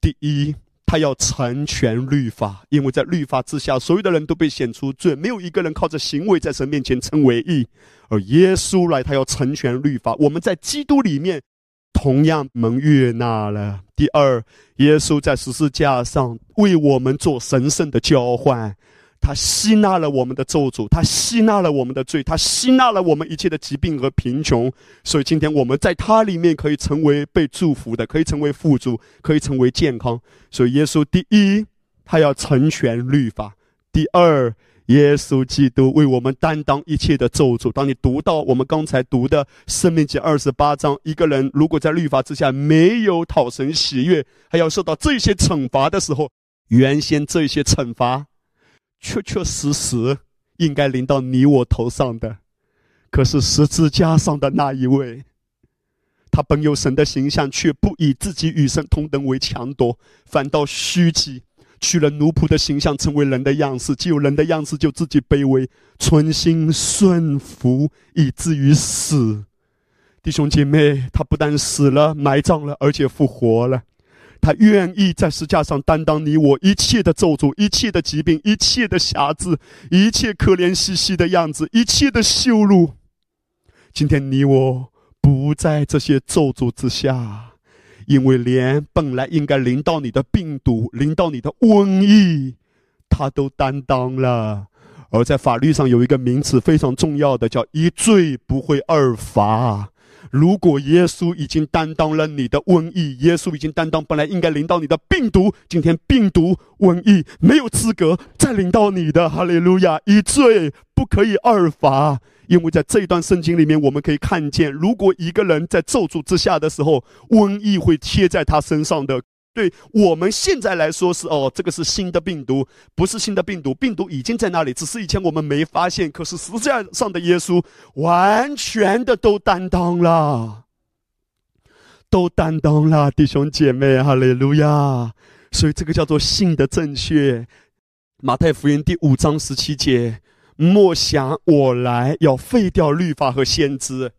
第一。他要成全律法，因为在律法之下，所有的人都被显出罪，没有一个人靠着行为在神面前称为义。而耶稣来，他要成全律法。我们在基督里面同样蒙悦纳了。第二，耶稣在十字架上为我们做神圣的交换。他吸纳了我们的咒诅，他吸纳了我们的罪，他吸纳了我们一切的疾病和贫穷。所以今天我们在他里面可以成为被祝福的，可以成为富足，可以成为健康。所以耶稣第一，他要成全律法；第二，耶稣基督为我们担当一切的咒诅。当你读到我们刚才读的《生命记》二十八章，一个人如果在律法之下没有讨神喜悦，还要受到这些惩罚的时候，原先这些惩罚。确确实实应该临到你我头上的，可是十字架上的那一位，他本有神的形象，却不以自己与神同等为强夺，反倒虚己，取了奴仆的形象，成为人的样式。既有人的样式，就自己卑微，存心顺服，以至于死。弟兄姐妹，他不但死了，埋葬了，而且复活了。他愿意在石架上担当你我一切的咒诅、一切的疾病、一切的瑕疵、一切可怜兮兮的样子、一切的羞辱。今天你我不在这些咒诅之下，因为连本来应该临到你的病毒、临到你的瘟疫，他都担当了。而在法律上有一个名词非常重要的，叫一罪不会二罚。如果耶稣已经担当了你的瘟疫，耶稣已经担当本来应该领到你的病毒，今天病毒瘟疫没有资格再领到你的。哈利路亚！一罪不可以二罚，因为在这一段圣经里面，我们可以看见，如果一个人在咒诅之下的时候，瘟疫会贴在他身上的。对我们现在来说是哦，这个是新的病毒，不是新的病毒，病毒已经在那里，只是以前我们没发现。可是十字架上的耶稣完全的都担当了，都担当了，弟兄姐妹，哈利路亚！所以这个叫做信的正确。马太福音第五章十七节：莫想我来要废掉律法和先知，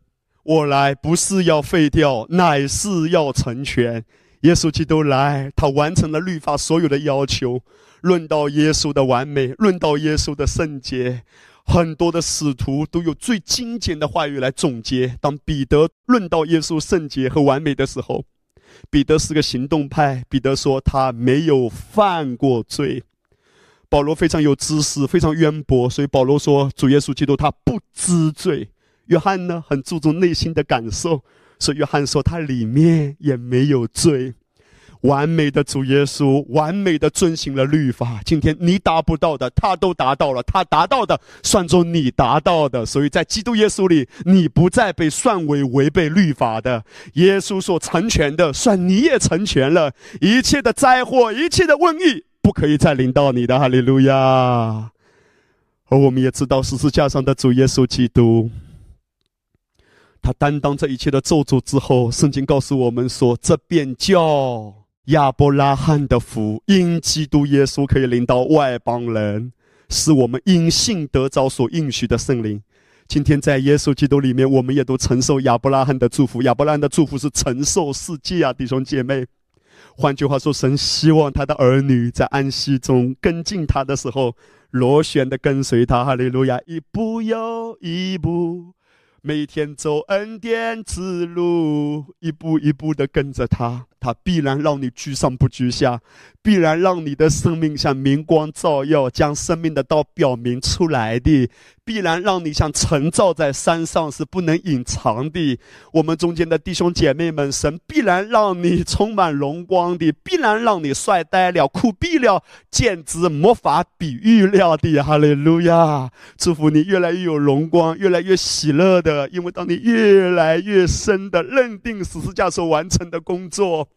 我来不是要废掉，乃是要成全。耶稣基督来，他完成了律法所有的要求。论到耶稣的完美，论到耶稣的圣洁，很多的使徒都有最精简的话语来总结。当彼得论到耶稣圣洁和完美的时候，彼得是个行动派。彼得说他没有犯过罪。保罗非常有知识，非常渊博，所以保罗说主耶稣基督他不知罪。约翰呢，很注重内心的感受。所以约翰说，他里面也没有罪，完美的主耶稣，完美的遵行了律法。今天你达不到的，他都达到了；他达到的，算作你达到的。所以在基督耶稣里，你不再被算为违背律法的。耶稣所成全的，算你也成全了。一切的灾祸，一切的瘟疫，不可以再临到你的。哈利路亚！而我们也知道，十字架上的主耶稣基督。他担当这一切的咒诅之后，圣经告诉我们说：“这便叫亚伯拉罕的福，因基督耶稣可以领到外邦人，是我们因信得着所应许的圣灵。今天在耶稣基督里面，我们也都承受亚伯拉罕的祝福。亚伯拉罕的祝福是承受世界啊，弟兄姐妹。换句话说，神希望他的儿女在安息中跟进他的时候，螺旋的跟随他。哈利路亚，一步又一步。”每天走恩典之路，一步一步的跟着他，他必然让你居上不居下，必然让你的生命像明光照耀，将生命的道表明出来的。必然让你像晨照在山上是不能隐藏的。我们中间的弟兄姐妹们，神必然让你充满荣光的，必然让你帅呆了、酷毙了，简直没法比喻了的。哈利路亚！祝福你越来越有荣光，越来越喜乐的，因为当你越来越深的认定十字架所完成的工作。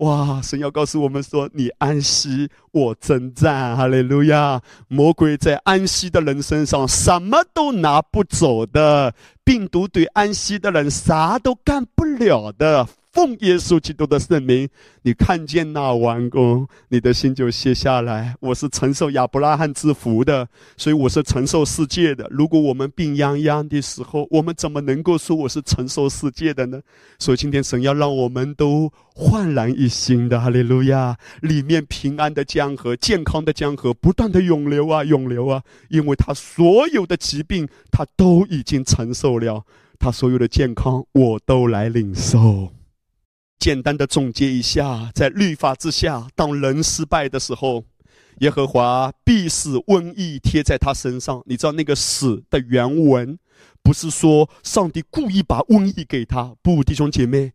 哇！神要告诉我们说：“你安息，我征战。”哈利路亚！魔鬼在安息的人身上什么都拿不走的，病毒对安息的人啥都干不了的，奉耶稣基督的圣名，你看见那完工，你的心就卸下来。我是承受亚伯拉罕之福的，所以我是承受世界的。如果我们病殃殃的时候，我们怎么能够说我是承受世界的呢？所以今天神要让我们都焕然一新的，哈利路亚！里面平安的江河、健康的江河不断的涌流啊，涌流啊，因为他所有的疾病，他都已经承受了。他所有的健康，我都来领受。简单的总结一下，在律法之下，当人失败的时候，耶和华必使瘟疫贴在他身上。你知道那个“死”的原文，不是说上帝故意把瘟疫给他。不，弟兄姐妹，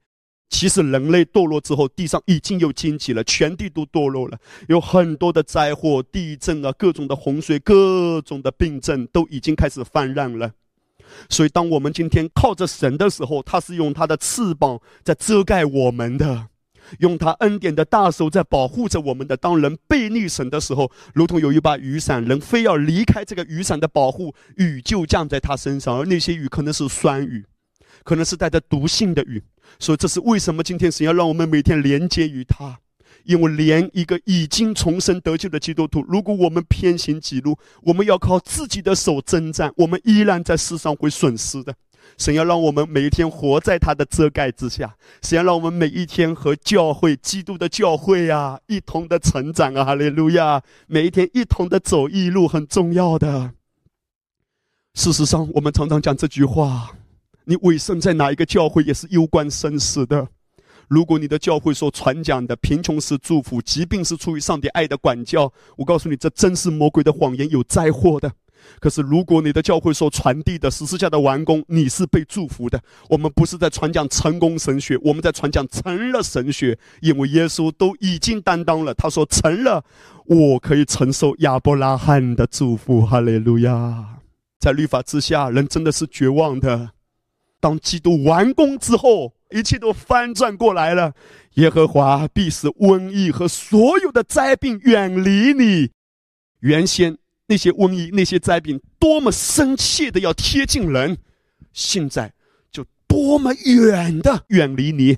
其实人类堕落之后，地上已经有荆棘了，全地都堕落了，有很多的灾祸、地震啊，各种的洪水、各种的病症都已经开始泛滥了。所以，当我们今天靠着神的时候，他是用他的翅膀在遮盖我们的，用他恩典的大手在保护着我们的。当人背逆神的时候，如同有一把雨伞，人非要离开这个雨伞的保护，雨就降在他身上，而那些雨可能是酸雨，可能是带着毒性的雨。所以，这是为什么今天神要让我们每天连接于他。因为连一个已经重生得救的基督徒，如果我们偏行己路，我们要靠自己的手征战，我们依然在世上会损失的。神要让我们每一天活在他的遮盖之下，神要让我们每一天和教会、基督的教会啊，一同的成长啊，哈利路亚！每一天一同的走一路，很重要的。事实上，我们常常讲这句话：你委身在哪一个教会，也是攸关生死的。如果你的教会所传讲的贫穷是祝福，疾病是出于上帝爱的管教，我告诉你，这真是魔鬼的谎言，有灾祸的。可是，如果你的教会所传递的十字架的完工，你是被祝福的。我们不是在传讲成功神学，我们在传讲成了神学，因为耶稣都已经担当了。他说成了，我可以承受亚伯拉罕的祝福。哈利路亚！在律法之下，人真的是绝望的。当基督完工之后。一切都翻转过来了，耶和华必使瘟疫和所有的灾病远离你。原先那些瘟疫、那些灾病多么深切的要贴近人，现在就多么远的远离你，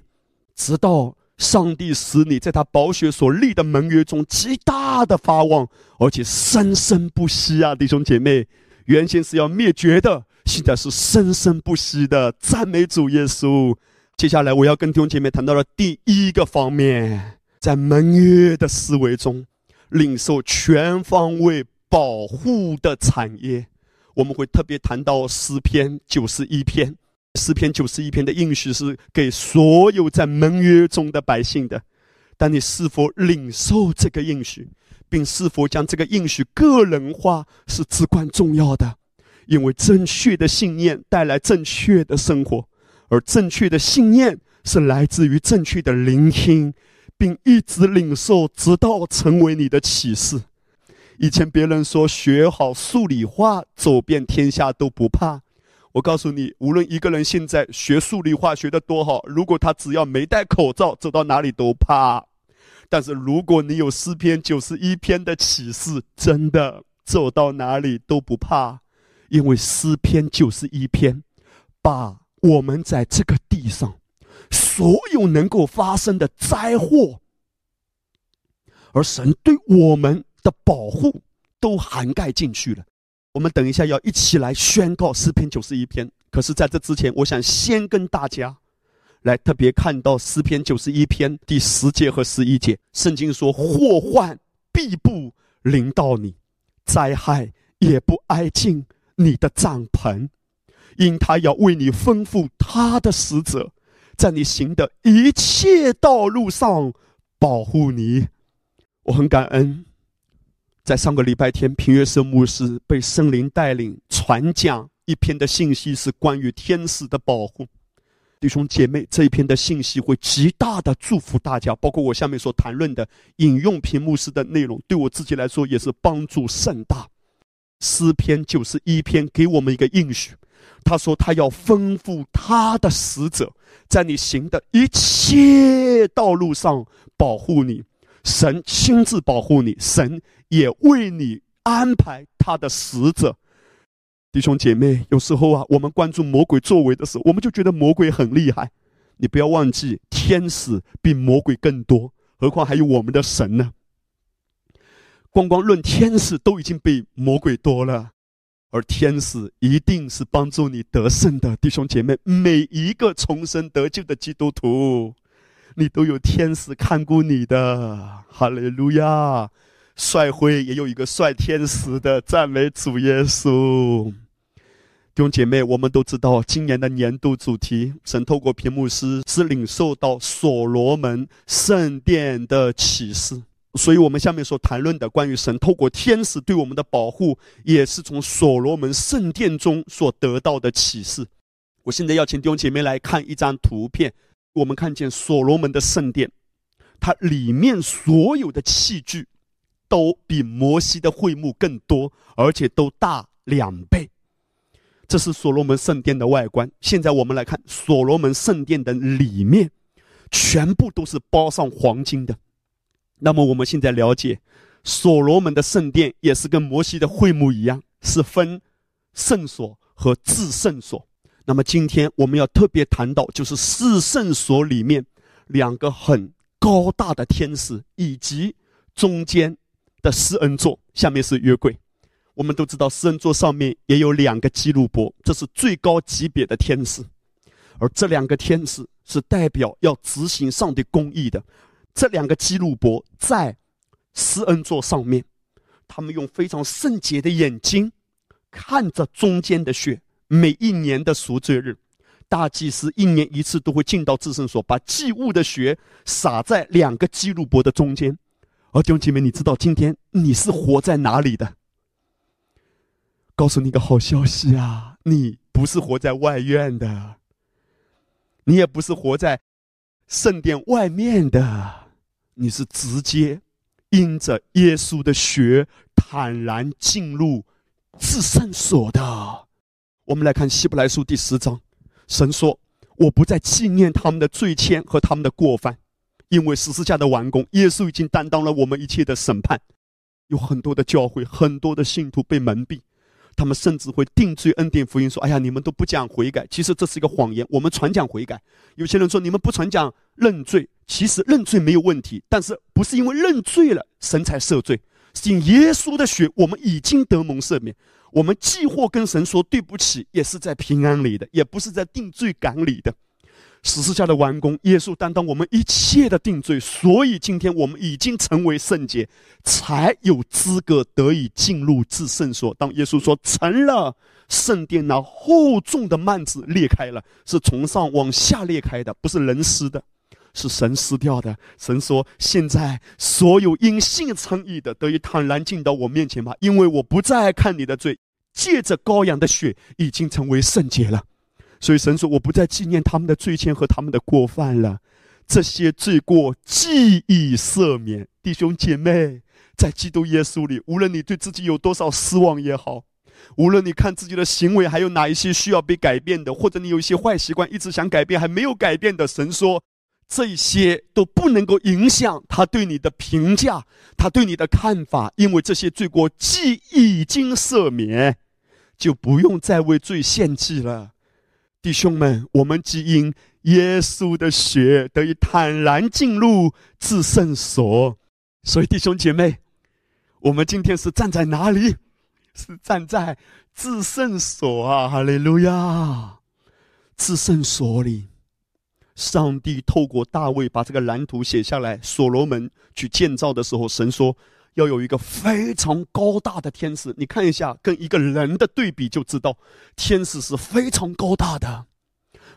直到上帝使你在他宝血所立的盟约中极大的发旺，而且生生不息啊！弟兄姐妹，原先是要灭绝的，现在是生生不息的。赞美主耶稣。接下来我要跟弟兄姐妹谈到的第一个方面，在盟约的思维中，领受全方位保护的产业。我们会特别谈到诗篇九十一篇，诗篇九十一篇的应许是给所有在盟约中的百姓的。但你是否领受这个应许，并是否将这个应许个人化，是至关重要的。因为正确的信念带来正确的生活。而正确的信念是来自于正确的聆听，并一直领受，直到成为你的启示。以前别人说学好数理化，走遍天下都不怕。我告诉你，无论一个人现在学数理化学的多好，如果他只要没戴口罩，走到哪里都怕。但是如果你有诗篇九十一篇的启示，真的走到哪里都不怕，因为诗篇九十一篇把。我们在这个地上，所有能够发生的灾祸，而神对我们的保护都涵盖进去了。我们等一下要一起来宣告诗篇九十一篇。可是，在这之前，我想先跟大家来特别看到诗篇九十一篇第十节和十一节。圣经说：“祸患必不临到你，灾害也不挨近你的帐篷。”因他要为你吩咐他的使者，在你行的一切道路上保护你。我很感恩，在上个礼拜天，平月圣牧师被圣灵带领传讲一篇的信息，是关于天使的保护。弟兄姐妹，这一篇的信息会极大的祝福大家，包括我下面所谈论的引用屏幕式的内容，对我自己来说也是帮助甚大。诗篇九十一篇给我们一个应许。他说：“他要吩咐他的使者，在你行的一切道路上保护你。神亲自保护你，神也为你安排他的使者。弟兄姐妹，有时候啊，我们关注魔鬼作为的时候，我们就觉得魔鬼很厉害。你不要忘记，天使比魔鬼更多，何况还有我们的神呢？光光论天使都已经比魔鬼多了，而天使一定是帮助你得胜的，弟兄姐妹，每一个重生得救的基督徒，你都有天使看顾你的，哈利路亚！帅辉也有一个帅天使的，赞美主耶稣。弟兄姐妹，我们都知道，今年的年度主题，神透过屏幕师是领受到所罗门圣殿的启示。所以，我们下面所谈论的关于神透过天使对我们的保护，也是从所罗门圣殿中所得到的启示。我现在要请弟兄姐妹来看一张图片，我们看见所罗门的圣殿，它里面所有的器具，都比摩西的会幕更多，而且都大两倍。这是所罗门圣殿的外观。现在我们来看所罗门圣殿的里面，全部都是包上黄金的。那么我们现在了解，所罗门的圣殿也是跟摩西的会幕一样，是分圣所和至圣所。那么今天我们要特别谈到，就是至圣所里面两个很高大的天使，以及中间的施恩座，下面是约柜。我们都知道，施恩座上面也有两个基路伯，这是最高级别的天使，而这两个天使是代表要执行上帝公义的。这两个基路伯在施恩座上面，他们用非常圣洁的眼睛看着中间的血。每一年的赎罪日，大祭司一年一次都会进到至圣所，把祭物的血洒在两个基路伯的中间。而弟兄姐妹，你知道今天你是活在哪里的？告诉你个好消息啊，你不是活在外院的，你也不是活在圣殿外面的。你是直接因着耶稣的血坦然进入至圣所的。我们来看希伯来书第十章，神说：“我不再纪念他们的罪愆和他们的过犯，因为十字架的完工，耶稣已经担当了我们一切的审判。”有很多的教会，很多的信徒被蒙蔽。他们甚至会定罪恩典福音，说：“哎呀，你们都不讲悔改。”其实这是一个谎言。我们传讲悔改。有些人说：“你们不传讲认罪。”其实认罪没有问题，但是不是因为认罪了神才赦罪？是因耶稣的血，我们已经得蒙赦免。我们既或跟神说对不起，也是在平安里的，也不是在定罪感里的。十字架的完工，耶稣担当我们一切的定罪，所以今天我们已经成为圣洁，才有资格得以进入至圣所。当耶稣说成了，圣殿那厚重的幔子裂开了，是从上往下裂开的，不是人撕的，是神撕掉的。神说：现在所有因信称义的，得以坦然进到我面前吧，因为我不再看你的罪，借着羔羊的血，已经成为圣洁了。所以神说：“我不再纪念他们的罪愆和他们的过犯了，这些罪过记忆赦免。”弟兄姐妹，在基督耶稣里，无论你对自己有多少失望也好，无论你看自己的行为还有哪一些需要被改变的，或者你有一些坏习惯一直想改变还没有改变的，神说这些都不能够影响他对你的评价，他对你的看法，因为这些罪过既已经赦免，就不用再为罪献祭了。弟兄们，我们只因耶稣的血得以坦然进入至圣所，所以弟兄姐妹，我们今天是站在哪里？是站在至圣所啊！哈利路亚！至圣所里，上帝透过大卫把这个蓝图写下来。所罗门去建造的时候，神说。要有一个非常高大的天使，你看一下跟一个人的对比就知道，天使是非常高大的。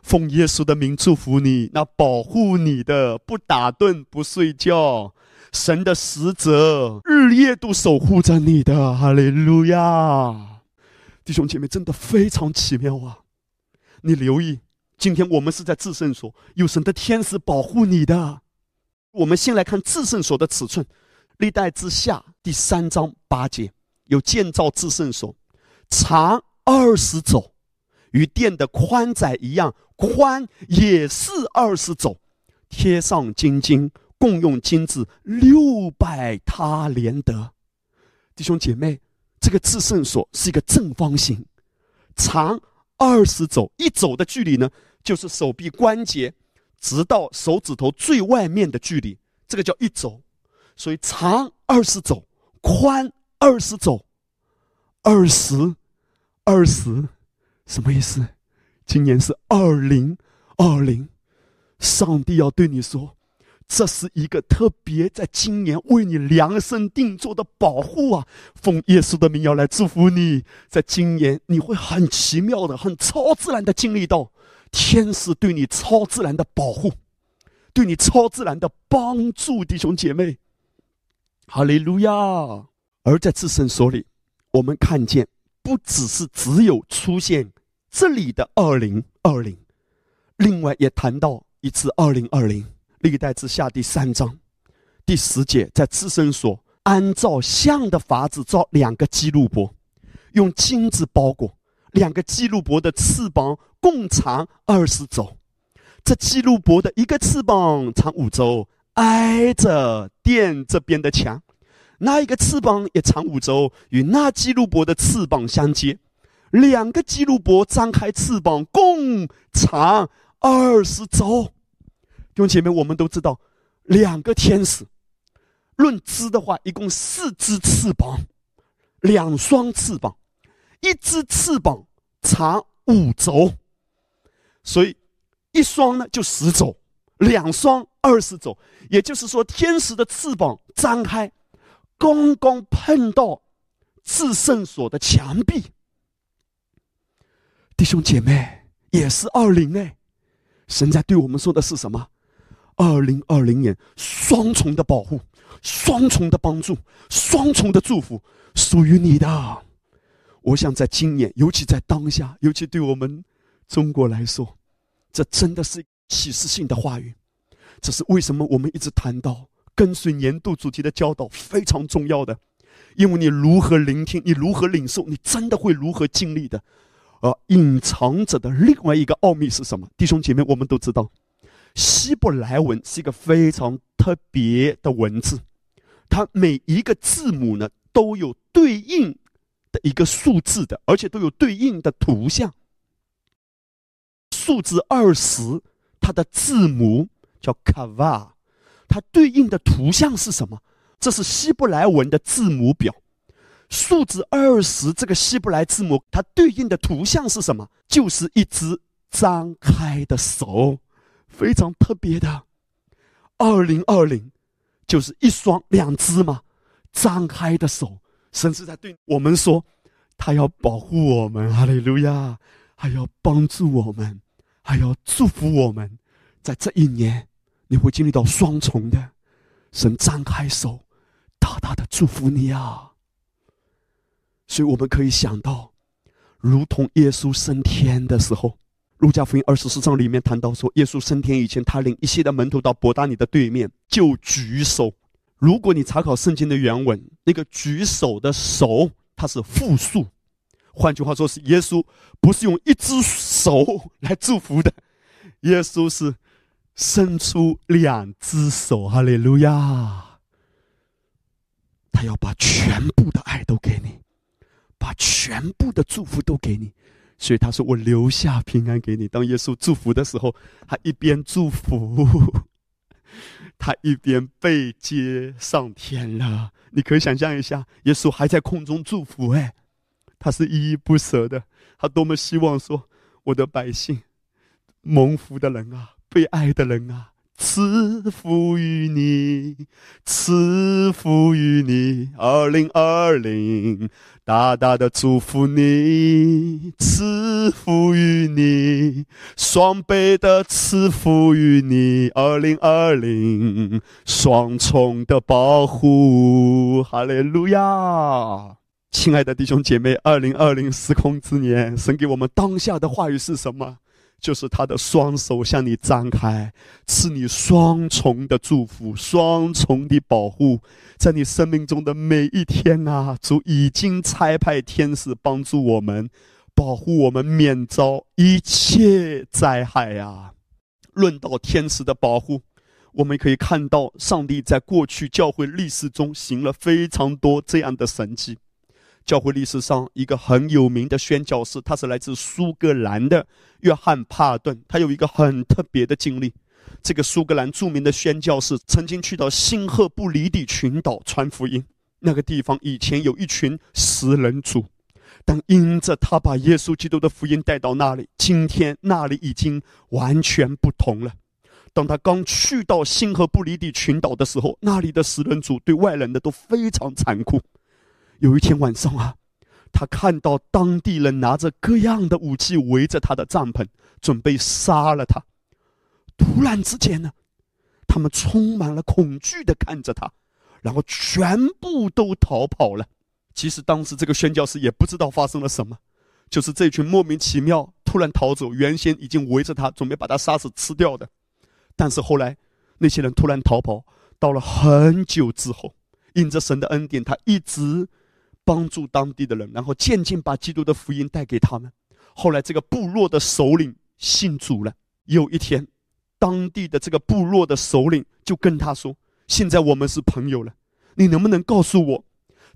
奉耶稣的名祝福你，那保护你的不打盹不睡觉，神的使者日夜都守护着你的。哈利路亚，弟兄姐妹，真的非常奇妙啊！你留意，今天我们是在至圣所，有神的天使保护你的。我们先来看至圣所的尺寸。历代之下第三章八节有建造至圣所，长二十肘，与殿的宽窄一样，宽也是二十肘，贴上金金，共用金子六百他连得。弟兄姐妹，这个至圣所是一个正方形，长二十肘，一肘的距离呢，就是手臂关节直到手指头最外面的距离，这个叫一肘。所以长二十肘，宽二十肘，二十，二十，什么意思？今年是二零二零，上帝要对你说，这是一个特别在今年为你量身定做的保护啊！奉耶稣的名要来祝福你，在今年你会很奇妙的、很超自然的经历到天使对你超自然的保护，对你超自然的帮助，弟兄姐妹，哈利路亚！而在自圣所里，我们看见不只是只有出现。这里的二零二零，另外也谈到一次二零二零。历代之下第三章第十节，在自身所按照像的法子造两个基路伯，用金子包裹。两个基路伯的翅膀共长二十肘，这基路伯的一个翅膀长五周，挨着殿这边的墙；那一个翅膀也长五周，与那基路伯的翅膀相接。两个基路伯张开翅膀，共长二十周。弟兄姐妹，我们都知道，两个天使论只的话，一共四只翅膀，两双翅膀，一只翅膀长五轴，所以一双呢就十轴，两双二十轴。也就是说，天使的翅膀张开，刚刚碰到至圣所的墙壁。弟兄姐妹，也是二零哎，神在对我们说的是什么？二零二零年双重的保护，双重的帮助，双重的祝福属于你的。我想在今年，尤其在当下，尤其对我们中国来说，这真的是启示性的话语。这是为什么我们一直谈到跟随年度主题的教导非常重要的，因为你如何聆听，你如何领受，你真的会如何经历的。而隐藏着的另外一个奥秘是什么？弟兄姐妹，我们都知道，希伯来文是一个非常特别的文字，它每一个字母呢都有对应的一个数字的，而且都有对应的图像。数字二十，它的字母叫卡瓦，它对应的图像是什么？这是希伯来文的字母表。数字二十这个希伯来字母，它对应的图像是什么？就是一只张开的手，非常特别的。二零二零，就是一双两只嘛，张开的手，神是在对我们说，他要保护我们，哈利路亚，还要帮助我们，还要祝福我们，在这一年，你会经历到双重的，神张开手，大大的祝福你啊。所以我们可以想到，如同耶稣升天的时候，《路加福音》二十四章里面谈到说，耶稣升天以前，他领一些的门徒到伯达尼的对面，就举手。如果你查考圣经的原文，那个举手的手，它是复数。换句话说，是耶稣不是用一只手来祝福的，耶稣是伸出两只手，哈利路亚！他要把全部的爱都给你。把全部的祝福都给你，所以他说：“我留下平安给你。”当耶稣祝福的时候，他一边祝福，他一边被接上天了。你可以想象一下，耶稣还在空中祝福，哎，他是依依不舍的。他多么希望说：“我的百姓，蒙福的人啊，被爱的人啊。”赐福于你，赐福于你，二零二零，大大的祝福你，赐福于你，双倍的赐福于你，二零二零，双重的保护，哈利路亚！亲爱的弟兄姐妹，二零二零时空之年，神给我们当下的话语是什么？就是他的双手向你张开，赐你双重的祝福，双重的保护，在你生命中的每一天啊，主已经差派天使帮助我们，保护我们免遭一切灾害啊！论到天使的保护，我们可以看到，上帝在过去教会历史中行了非常多这样的神迹。教会历史上一个很有名的宣教士，他是来自苏格兰的约翰帕顿。他有一个很特别的经历，这个苏格兰著名的宣教士曾经去到新赫布里底群岛传福音。那个地方以前有一群食人族，但因着他把耶稣基督的福音带到那里，今天那里已经完全不同了。当他刚去到新赫布里底群岛的时候，那里的食人族对外人的都非常残酷。有一天晚上啊，他看到当地人拿着各样的武器围着他的帐篷，准备杀了他。突然之间呢，他们充满了恐惧的看着他，然后全部都逃跑了。其实当时这个宣教师也不知道发生了什么，就是这群莫名其妙突然逃走，原先已经围着他准备把他杀死吃掉的。但是后来那些人突然逃跑，到了很久之后，因着神的恩典，他一直帮助当地的人，然后渐渐把基督的福音带给他们。后来这个部落的首领信主了。有一天。当地的这个部落的首领就跟他说：“现在我们是朋友了，你能不能告诉我，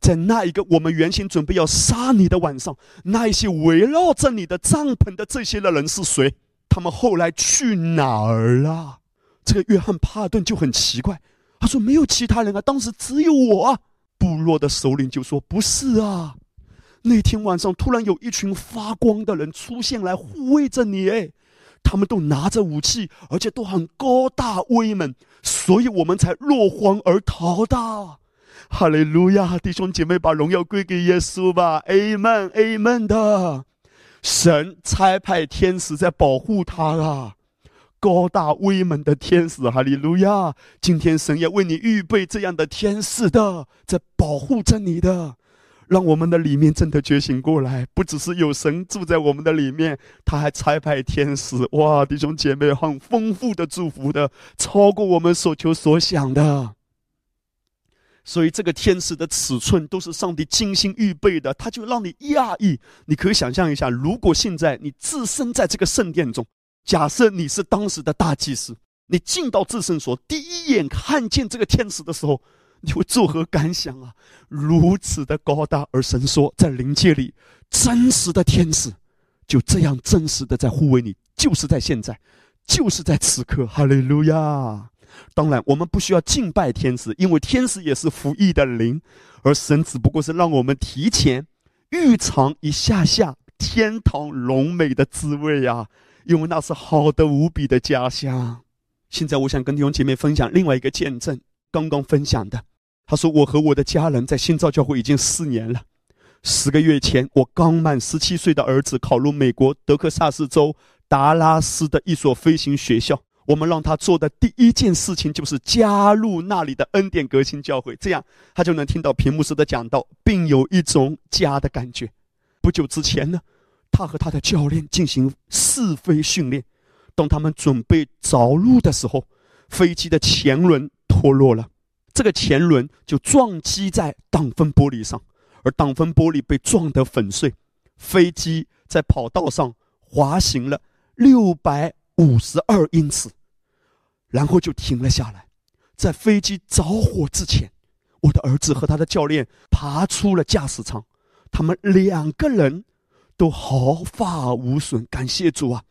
在那一个我们原先准备要杀你的晚上，那一些围绕着你的帐篷的这些的人是谁？他们后来去哪儿了？”这个约翰帕顿就很奇怪，他说：“没有其他人啊，当时只有我啊。”部落的首领就说：“不是啊，那天晚上突然有一群发光的人出现来护卫着你，哎。”他们都拿着武器，而且都很高大威猛，所以我们才落荒而逃的。哈利路亚，弟兄姐妹，把荣耀归给耶稣吧！Amen，Amen 的。神差派天使在保护他啊，高大威猛的天使，哈利路亚！今天神要为你预备这样的天使的，在保护着你的。让我们的里面真的觉醒过来，不只是有神住在我们的里面，他还差派天使。哇，弟兄姐妹，很丰富的祝福的，超过我们所求所想的。所以这个天使的尺寸都是上帝精心预备的，他就让你讶异。你可以想象一下，如果现在你置身在这个圣殿中，假设你是当时的大祭司，你进到至圣所，第一眼看见这个天使的时候。你会作何感想啊？如此的高大，而神说，在灵界里，真实的天使就这样真实的在护卫你，就是在现在，就是在此刻。哈利路亚！当然，我们不需要敬拜天使，因为天使也是服役的灵，而神只不过是让我们提前预尝一下下天堂荣美的滋味呀，因为那是好的无比的家乡。现在，我想跟弟兄姐妹分享另外一个见证，刚刚分享的。他说：“我和我的家人在新造教会已经四年了。十个月前，我刚满十七岁的儿子考入美国德克萨斯州达拉斯的一所飞行学校。我们让他做的第一件事情就是加入那里的恩典革新教会，这样他就能听到屏幕式的讲道，并有一种家的感觉。不久之前呢，他和他的教练进行试飞训练。当他们准备着陆的时候，飞机的前轮脱落了。”这个前轮就撞击在挡风玻璃上，而挡风玻璃被撞得粉碎，飞机在跑道上滑行了六百五十二英尺，然后就停了下来。在飞机着火之前，我的儿子和他的教练爬出了驾驶舱，他们两个人都毫发无损。感谢主啊！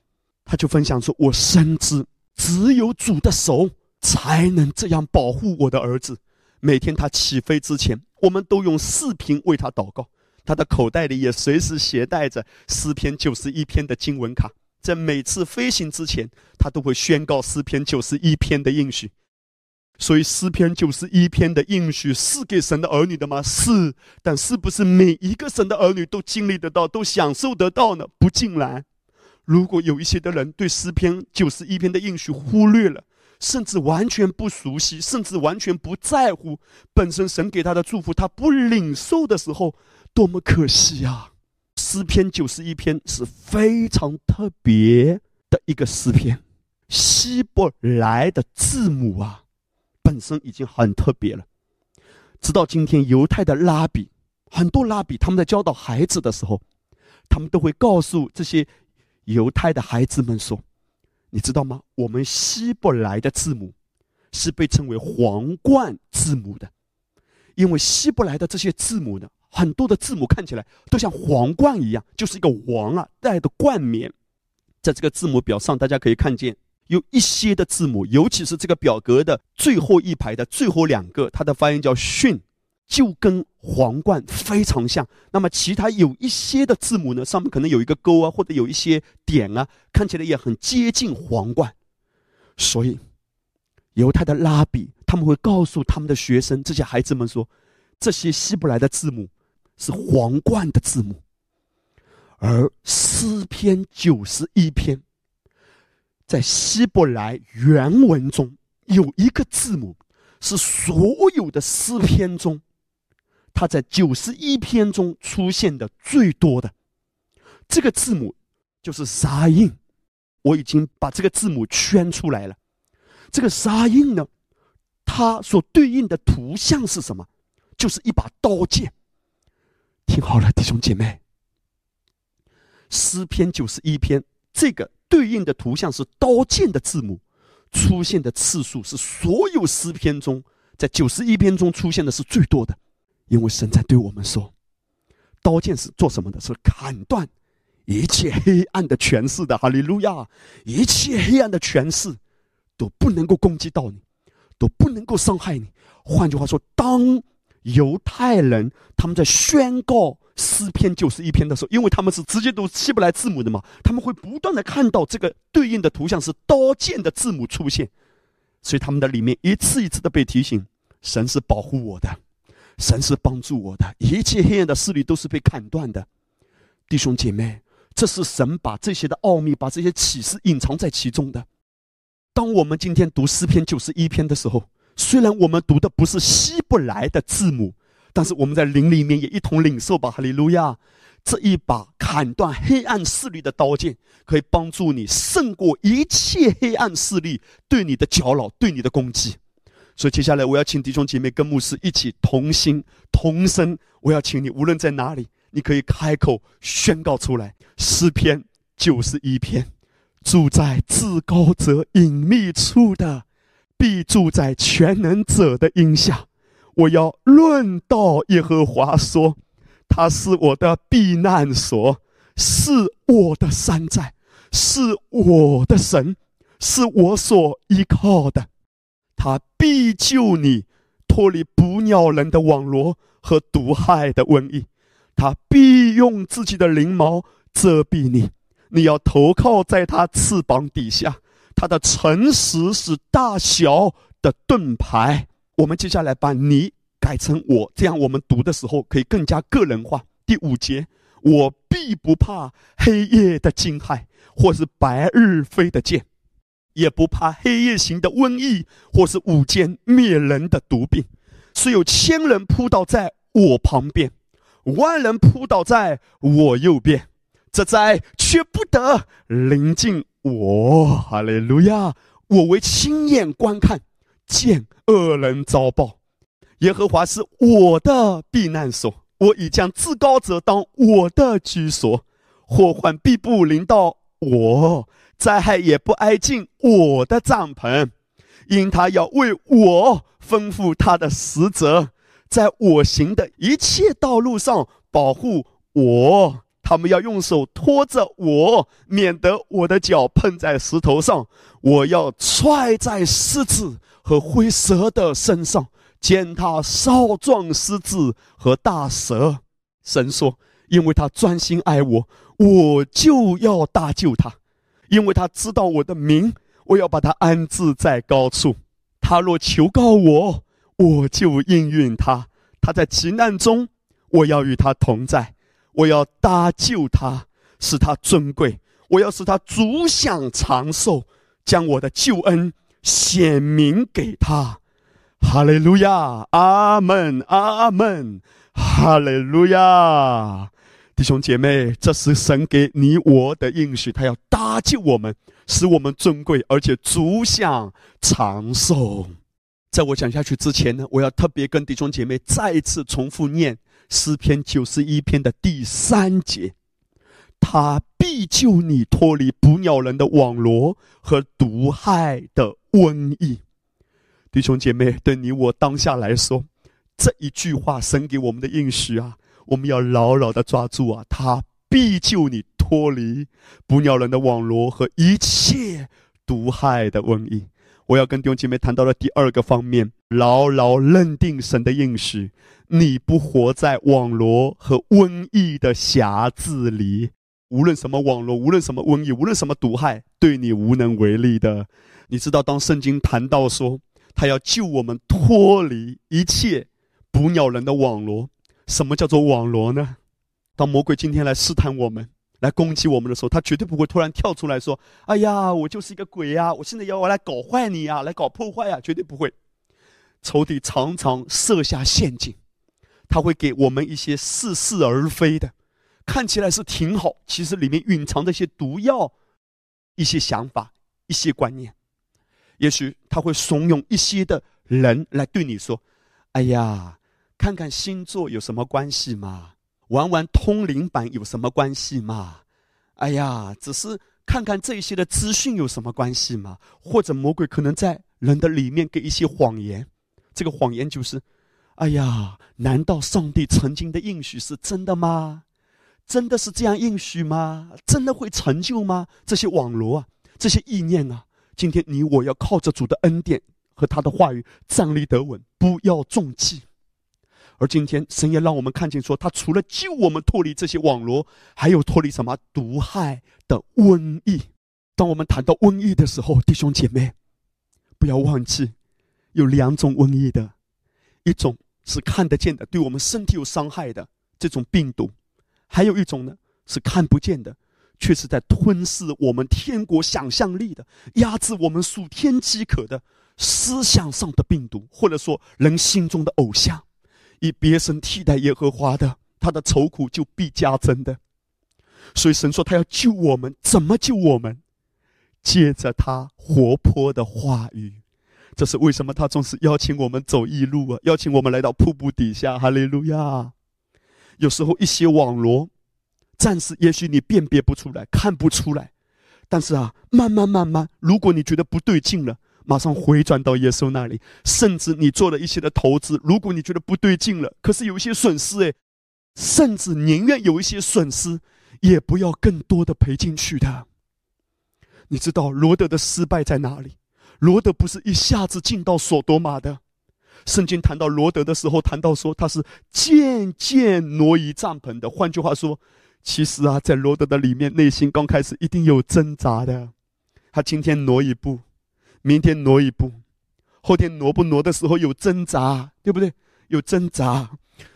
他就分享说：“我深知只有主的手。”才能这样保护我的儿子。每天他起飞之前，我们都用视频为他祷告。他的口袋里也随时携带着诗篇九十一篇的经文卡，在每次飞行之前，他都会宣告诗篇九十一篇的应许。所以诗篇九十一篇的应许是给神的儿女的吗？是，但是不是每一个神的儿女都经历得到、都享受得到呢？不尽然。如果有一些的人对诗篇九十一篇的应许忽略了，甚至完全不熟悉，甚至完全不在乎本身神给他的祝福，他不领受的时候，多么可惜呀！诗篇九十一篇是非常特别的一个诗篇，希伯来的字母啊，本身已经很特别了。直到今天，犹太的拉比，很多拉比他们在教导孩子的时候，他们都会告诉这些犹太的孩子们说。你知道吗？我们希伯来的字母是被称为皇冠字母的，因为希伯来的这些字母呢，很多的字母看起来都像皇冠一样，就是一个王啊戴的冠冕。在这个字母表上，大家可以看见有一些的字母，尤其是这个表格的最后一排的最后两个，它的发音叫“训”，就跟皇冠非常像。那么其他有一些的字母呢，上面可能有一个勾啊，或者有一些点啊，看起来也很接近皇冠。所以，犹太的拉比他们会告诉他们的学生，这些孩子们说，这些希伯来的字母是皇冠的字母，而诗篇九十一篇。在希伯来原文中有一个字母，是所有的诗篇中，它在九十一篇中出现的最多的。这个字母就是沙印，我已经把这个字母圈出来了。这个沙印呢，它所对应的图像是什么？就是一把刀剑。听好了，弟兄姐妹，诗篇九十一篇这个。对应的图像是刀剑的字母，出现的次数是所有诗篇中，在九十一篇中出现的是最多的。因为神在对我们说，刀剑是做什么的？是砍断一切黑暗的权势的。哈利路亚！一切黑暗的权势都不能够攻击到你，都不能够伤害你。换句话说，当犹太人他们在宣告。诗篇九十一篇的时候，因为他们是直接读希伯来字母的嘛，他们会不断的看到这个对应的图像是刀剑的字母出现，所以他们的里面一次一次的被提醒：神是保护我的，神是帮助我的，一切黑暗的势力都是被砍断的。弟兄姐妹，这是神把这些的奥秘、把这些启示隐藏在其中的。当我们今天读诗篇九十一篇的时候，虽然我们读的不是希伯来的字母。但是我们在灵里面也一同领受吧，哈利路亚！这一把砍断黑暗势力的刀剑，可以帮助你胜过一切黑暗势力对你的搅扰、对你的攻击。所以接下来我要请弟兄姐妹跟牧师一起同心同声，我要请你无论在哪里，你可以开口宣告出来：诗篇九十一篇，住在至高者隐秘处的，必住在全能者的荫下。我要论道耶和华说，他是我的避难所，是我的山寨，是我的神，是我所依靠的。他必救你脱离捕鸟人的网罗和毒害的瘟疫，他必用自己的翎毛遮蔽你，你要投靠在他翅膀底下。他的诚实是大小的盾牌。我们接下来把你改成我，这样我们读的时候可以更加个人化。第五节，我必不怕黑夜的惊骇，或是白日飞的箭，也不怕黑夜行的瘟疫，或是午间灭人的毒病。虽有千人扑倒在我旁边，万人扑倒在我右边，这灾却不得临近我。哈利路亚！我为亲眼观看。见恶人遭报，耶和华是我的避难所，我已将至高者当我的居所，祸患必不临到我，灾害也不挨近我的帐篷，因他要为我吩咐他的使者，在我行的一切道路上保护我。他们要用手托着我，免得我的脚碰在石头上。我要踹在狮子和灰蛇的身上，践踏少壮狮子和大蛇。神说：“因为他专心爱我，我就要搭救他；因为他知道我的名，我要把他安置在高处。他若求告我，我就应允他。他在急难中，我要与他同在。”我要搭救他，使他尊贵；我要使他足享长寿，将我的救恩显明给他。哈利路亚，阿门，阿门，哈利路亚！弟兄姐妹，这是神给你我的应许，他要搭救我们，使我们尊贵，而且足享长寿。在我讲下去之前呢，我要特别跟弟兄姐妹再一次重复念。诗篇九十一篇的第三节，他必救你脱离捕鸟人的网罗和毒害的瘟疫。弟兄姐妹，对你我当下来说，这一句话神给我们的应许啊，我们要牢牢的抓住啊！他必救你脱离捕鸟人的网罗和一切毒害的瘟疫。我要跟弟兄姐妹谈到的第二个方面：牢牢认定神的应许，你不活在网罗和瘟疫的匣子里。无论什么网络，无论什么瘟疫，无论什么毒害，对你无能为力的。你知道，当圣经谈到说他要救我们脱离一切捕鸟人的网罗，什么叫做网罗呢？当魔鬼今天来试探我们。来攻击我们的时候，他绝对不会突然跳出来说：“哎呀，我就是一个鬼呀！我现在要我来搞坏你呀，来搞破坏呀！”绝对不会。仇敌常常设下陷阱，他会给我们一些似是而非的，看起来是挺好，其实里面蕴藏着一些毒药、一些想法、一些观念。也许他会怂恿一些的人来对你说：“哎呀，看看星座有什么关系吗？”玩玩通灵版有什么关系吗？哎呀，只是看看这些的资讯有什么关系吗？或者魔鬼可能在人的里面给一些谎言，这个谎言就是：哎呀，难道上帝曾经的应许是真的吗？真的是这样应许吗？真的会成就吗？这些网罗啊，这些意念啊，今天你我要靠着主的恩典和他的话语站立得稳，不要中计。而今天，神也让我们看见，说他除了救我们脱离这些网罗，还有脱离什么毒害的瘟疫。当我们谈到瘟疫的时候，弟兄姐妹，不要忘记，有两种瘟疫的，一种是看得见的，对我们身体有伤害的这种病毒；还有一种呢，是看不见的，却是在吞噬我们天国想象力的，压制我们数天饥渴的思想上的病毒，或者说人心中的偶像。以别神替代耶和华的，他的愁苦就必加增的。所以神说他要救我们，怎么救我们？借着他活泼的话语。这是为什么他总是邀请我们走异路啊？邀请我们来到瀑布底下。哈利路亚。有时候一些网罗，暂时也许你辨别不出来，看不出来，但是啊，慢慢慢慢，如果你觉得不对劲了。马上回转到耶稣那里，甚至你做了一些的投资，如果你觉得不对劲了，可是有一些损失诶，甚至宁愿有一些损失，也不要更多的赔进去的。你知道罗德的失败在哪里？罗德不是一下子进到索多玛的。圣经谈到罗德的时候，谈到说他是渐渐挪移帐篷的。换句话说，其实啊，在罗德的里面，内心刚开始一定有挣扎的。他今天挪一步。明天挪一步，后天挪不挪的时候有挣扎，对不对？有挣扎，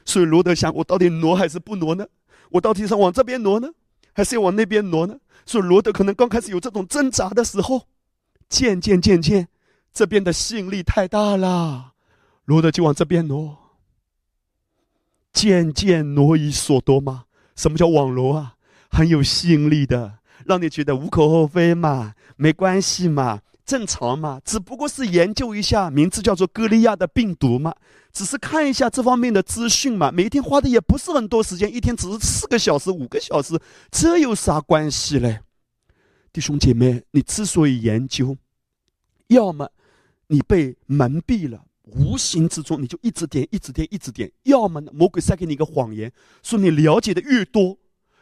所以罗德想：我到底挪还是不挪呢？我到底是往这边挪呢，还是要往那边挪呢？所以罗德可能刚开始有这种挣扎的时候，渐渐渐渐，这边的吸引力太大了，罗德就往这边挪，渐渐挪移所多嘛。什么叫网罗啊？很有吸引力的，让你觉得无可厚非嘛，没关系嘛。正常嘛，只不过是研究一下名字叫做歌利亚的病毒嘛，只是看一下这方面的资讯嘛。每天花的也不是很多时间，一天只是四个小时、五个小时，这有啥关系嘞？弟兄姐妹，你之所以研究，要么你被蒙蔽了，无形之中你就一直点、一直点、一直点；要么，魔鬼塞给你一个谎言，说你了解的越多，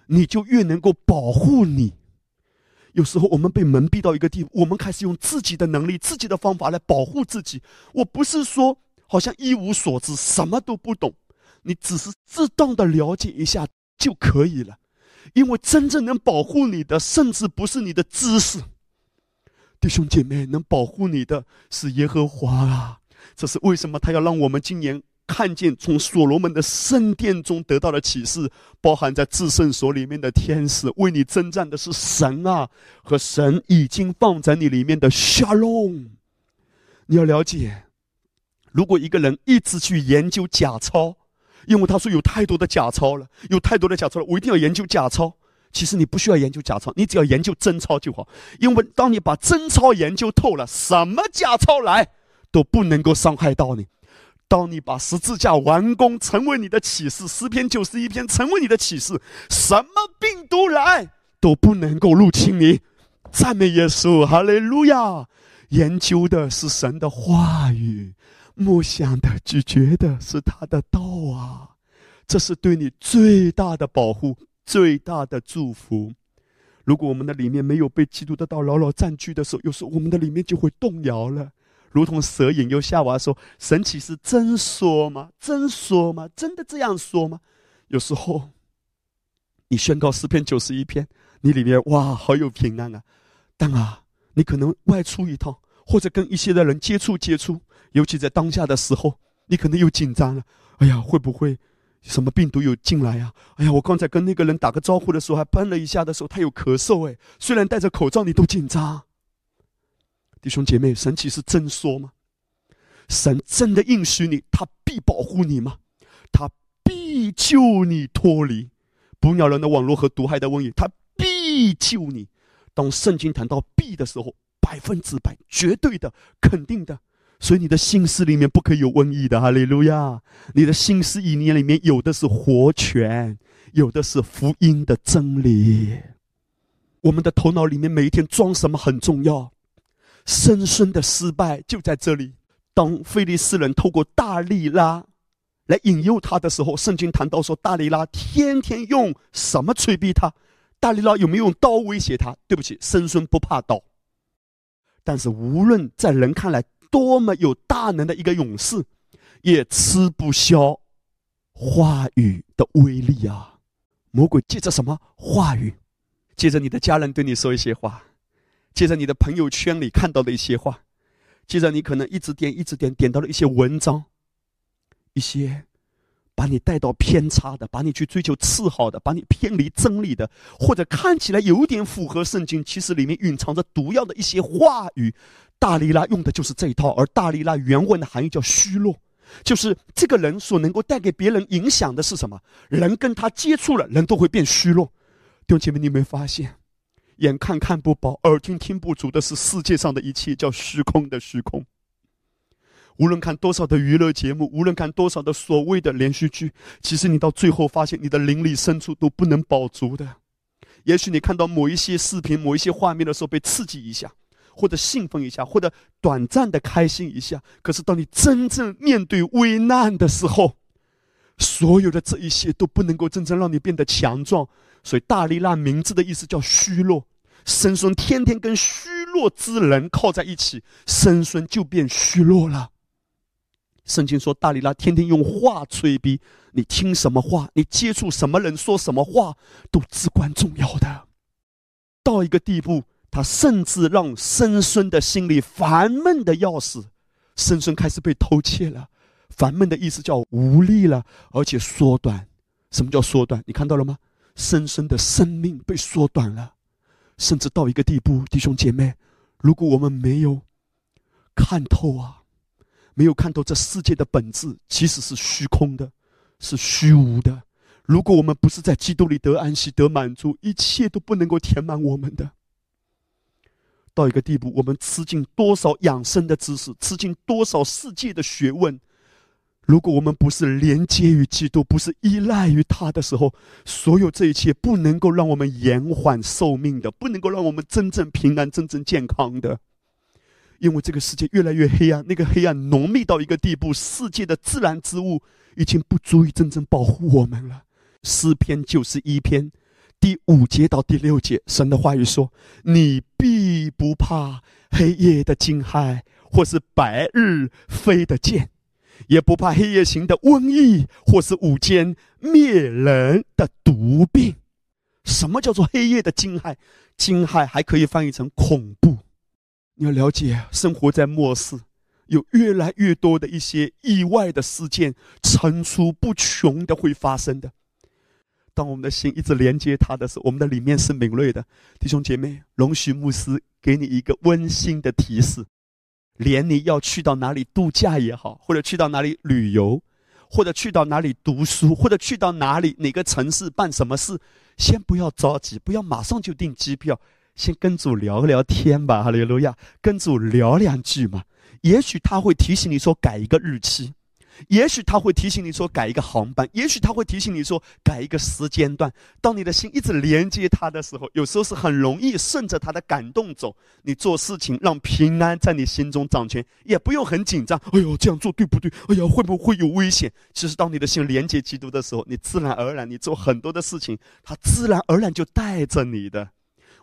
你就越能够保护你。有时候我们被蒙蔽到一个地步，我们开始用自己的能力、自己的方法来保护自己。我不是说好像一无所知、什么都不懂，你只是适当的了解一下就可以了。因为真正能保护你的，甚至不是你的知识，弟兄姐妹，能保护你的是耶和华啊！这是为什么他要让我们今年。看见从所罗门的圣殿中得到的启示，包含在至圣所里面的天使为你征战的是神啊，和神已经放在你里面的沙龙。你要了解，如果一个人一直去研究假钞，因为他说有太多的假钞了，有太多的假钞了，我一定要研究假钞。其实你不需要研究假钞，你只要研究真钞就好。因为当你把真钞研究透了，什么假钞来都不能够伤害到你。当你把十字架完工，成为你的启示，诗篇九十一篇成为你的启示，什么病毒来都不能够入侵你。赞美耶稣，哈利路亚！研究的是神的话语，默想的、咀嚼的是他的道啊！这是对你最大的保护，最大的祝福。如果我们的里面没有被基督的道牢牢占据的时候，有时候我们的里面就会动摇了，如同蛇引诱夏娃说：“神岂是真说吗？真说吗？真的这样说吗？”有时候，你宣告诗篇九十一篇，你里面哇，好有平安啊！但啊，你可能外出一趟，或者跟一些的人接触接触，尤其在当下的时候，你可能又紧张了。哎呀，会不会？什么病毒有进来呀？哎呀，我刚才跟那个人打个招呼的时候，还喷了一下的时候，他有咳嗽。哎，虽然戴着口罩，你都紧张。弟兄姐妹，神奇是真说吗？神真的应许你，他必保护你吗？他必救你脱离捕鸟人的网络和毒害的瘟疫，他必救你。当圣经谈到必的时候，百分之百、绝对的、肯定的。所以你的心思里面不可以有瘟疫的，哈利路亚！你的心思意念里面有的是活泉，有的是福音的真理。我们的头脑里面每一天装什么很重要。深深的失败就在这里。当菲利斯人透过大力拉来引诱他的时候，圣经谈到说，大力拉天天用什么催逼他？大力拉有没有用刀威胁他？对不起，生孙不怕刀。但是无论在人看来，多么有大能的一个勇士，也吃不消话语的威力啊！魔鬼借着什么话语？借着你的家人对你说一些话，借着你的朋友圈里看到的一些话，借着你可能一直点一直点点到了一些文章，一些。把你带到偏差的，把你去追求次好的，把你偏离真理的，或者看起来有点符合圣经，其实里面蕴藏着毒药的一些话语。大力拉用的就是这一套，而大力拉原文的含义叫虚弱，就是这个人所能够带给别人影响的是什么？人跟他接触了，人都会变虚弱。弟兄姐妹，你没发现，眼看看不饱，耳听听不足的是世界上的一切，叫虚空的虚空。无论看多少的娱乐节目，无论看多少的所谓的连续剧，其实你到最后发现，你的灵里深处都不能饱足的。也许你看到某一些视频、某一些画面的时候被刺激一下，或者兴奋一下，或者短暂的开心一下。可是当你真正面对危难的时候，所有的这一些都不能够真正让你变得强壮。所以大力拉名字的意思叫虚弱，生孙天天跟虚弱之人靠在一起，生孙就变虚弱了。圣经说，大力拉天天用话催逼你，听什么话，你接触什么人，说什么话，都至关重要的。到一个地步，他甚至让生孙的心里烦闷的要死，生孙开始被偷窃了。烦闷的意思叫无力了，而且缩短。什么叫缩短？你看到了吗？深深的生命被缩短了，甚至到一个地步，弟兄姐妹，如果我们没有看透啊。没有看透这世界的本质，其实是虚空的，是虚无的。如果我们不是在基督里得安息、得满足，一切都不能够填满我们的。到一个地步，我们吃尽多少养生的知识，吃尽多少世界的学问，如果我们不是连接于基督，不是依赖于他的时候，所有这一切不能够让我们延缓寿命的，不能够让我们真正平安、真正健康的。因为这个世界越来越黑暗，那个黑暗浓密到一个地步，世界的自然之物已经不足以真正保护我们了。诗篇九十一篇第五节到第六节，神的话语说：“你必不怕黑夜的惊骇，或是白日飞的箭，也不怕黑夜行的瘟疫，或是午间灭人的毒病。”什么叫做黑夜的惊骇？惊骇还可以翻译成恐怖。你要了解，生活在末世，有越来越多的一些意外的事件层出不穷的会发生的。当我们的心一直连接他的时候，我们的里面是敏锐的。弟兄姐妹，容许牧师给你一个温馨的提示：连你要去到哪里度假也好，或者去到哪里旅游，或者去到哪里读书，或者去到哪里哪个城市办什么事，先不要着急，不要马上就订机票。先跟主聊聊天吧，哈利路亚，跟主聊两句嘛。也许他会提醒你说改一个日期，也许他会提醒你说改一个航班，也许他会提醒你说改一个时间段。当你的心一直连接他的时候，有时候是很容易顺着他的感动走。你做事情让平安在你心中掌权，也不用很紧张。哎呦，这样做对不对？哎呀，会不会有危险？其实，当你的心连接基督的时候，你自然而然，你做很多的事情，他自然而然就带着你的。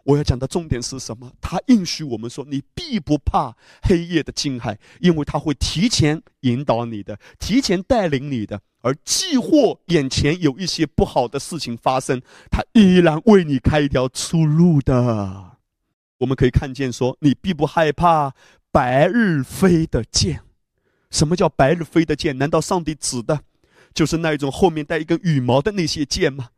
我要讲的重点是什么？他应许我们说：“你必不怕黑夜的惊骇，因为他会提前引导你的，提前带领你的。而既或眼前有一些不好的事情发生，他依然为你开一条出路的。”我们可以看见说：“你必不害怕白日飞的箭。”什么叫白日飞的箭？难道上帝指的，就是那一种后面带一根羽毛的那些箭吗？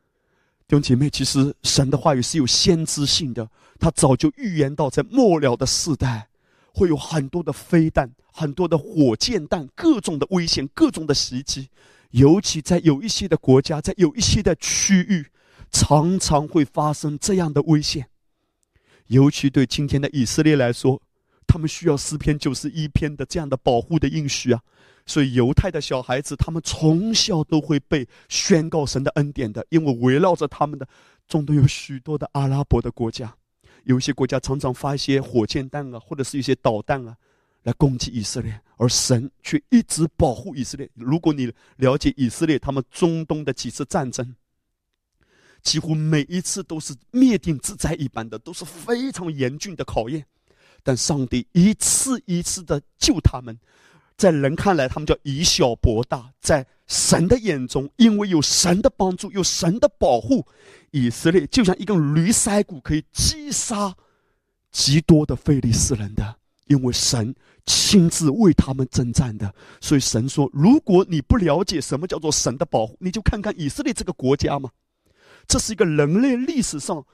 弟兄姐妹，其实神的话语是有先知性的，他早就预言到，在末了的世代，会有很多的飞弹、很多的火箭弹、各种的危险、各种的袭击，尤其在有一些的国家，在有一些的区域，常常会发生这样的危险。尤其对今天的以色列来说，他们需要诗篇九十一篇的这样的保护的应许啊。所以，犹太的小孩子，他们从小都会被宣告神的恩典的，因为围绕着他们的，中东有许多的阿拉伯的国家，有一些国家常常发一些火箭弹啊，或者是一些导弹啊，来攻击以色列，而神却一直保护以色列。如果你了解以色列他们中东的几次战争，几乎每一次都是灭顶之灾一般的，都是非常严峻的考验，但上帝一次一次的救他们。在人看来，他们叫以小博大；在神的眼中，因为有神的帮助，有神的保护，以色列就像一根驴腮骨，可以击杀极多的非利士人的。因为神亲自为他们征战的，所以神说：如果你不了解什么叫做神的保护，你就看看以色列这个国家嘛。这是一个人类历史上。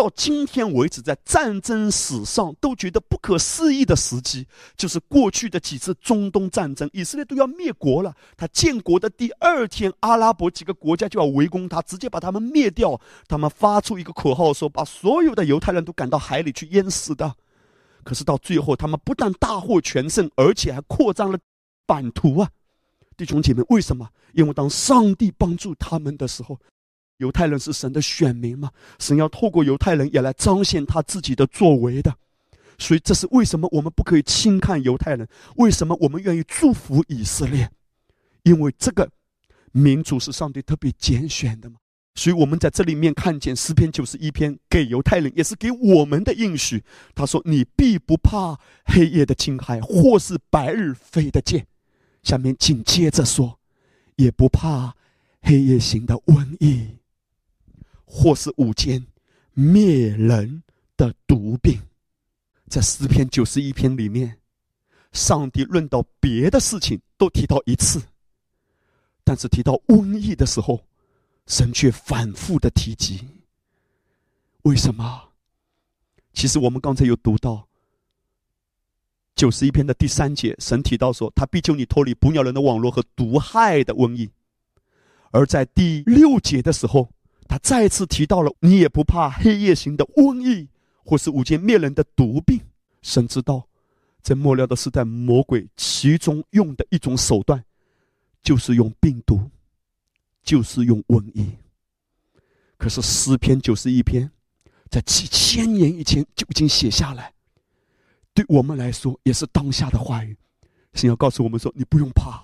到今天为止，在战争史上都觉得不可思议的时机，就是过去的几次中东战争，以色列都要灭国了。他建国的第二天，阿拉伯几个国家就要围攻他，直接把他们灭掉。他们发出一个口号，说把所有的犹太人都赶到海里去淹死的。可是到最后，他们不但大获全胜，而且还扩张了版图啊！弟兄姐妹，为什么？因为当上帝帮助他们的时候。犹太人是神的选民吗？神要透过犹太人也来彰显他自己的作为的，所以这是为什么我们不可以轻看犹太人？为什么我们愿意祝福以色列？因为这个民族是上帝特别拣选的嘛。所以我们在这里面看见诗篇九十一篇给犹太人，也是给我们的应许。他说：“你必不怕黑夜的侵害，或是白日飞的箭。”下面紧接着说：“也不怕黑夜行的瘟疫。”或是午间灭人的毒病，在诗篇九十一篇里面，上帝论到别的事情都提到一次，但是提到瘟疫的时候，神却反复的提及。为什么？其实我们刚才有读到九十一篇的第三节，神提到说，他必救你脱离捕鸟人的网络和毒害的瘟疫，而在第六节的时候。他再次提到了，你也不怕黑夜行的瘟疫，或是五间灭人的毒病。神知道，这末了的时代，魔鬼其中用的一种手段，就是用病毒，就是用瘟疫。可是诗篇九十一篇，在几千年以前就已经写下来，对我们来说也是当下的话语。神要告诉我们说：你不用怕，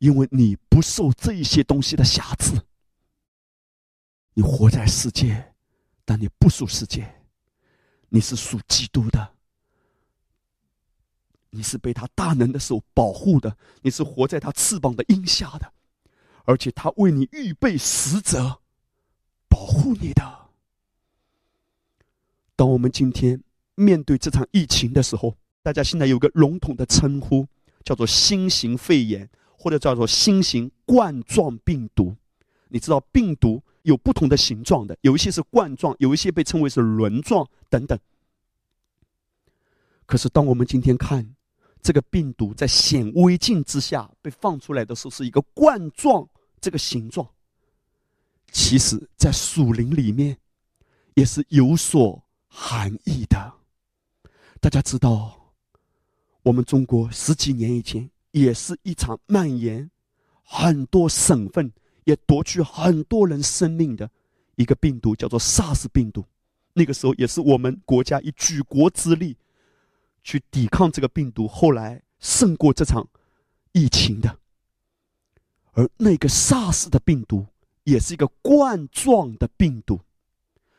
因为你不受这一些东西的辖制。你活在世界，但你不属世界，你是属基督的，你是被他大能的手保护的，你是活在他翅膀的荫下的，而且他为你预备使者，保护你的。当我们今天面对这场疫情的时候，大家现在有个笼统的称呼，叫做新型肺炎，或者叫做新型冠状病毒。你知道病毒？有不同的形状的，有一些是冠状，有一些被称为是轮状等等。可是，当我们今天看这个病毒在显微镜之下被放出来的时候，是一个冠状这个形状。其实，在树林里面也是有所含义的。大家知道，我们中国十几年以前也是一场蔓延很多省份。也夺去很多人生命的一个病毒，叫做 SARS 病毒。那个时候也是我们国家以举国之力去抵抗这个病毒，后来胜过这场疫情的。而那个 SARS 的病毒也是一个冠状的病毒，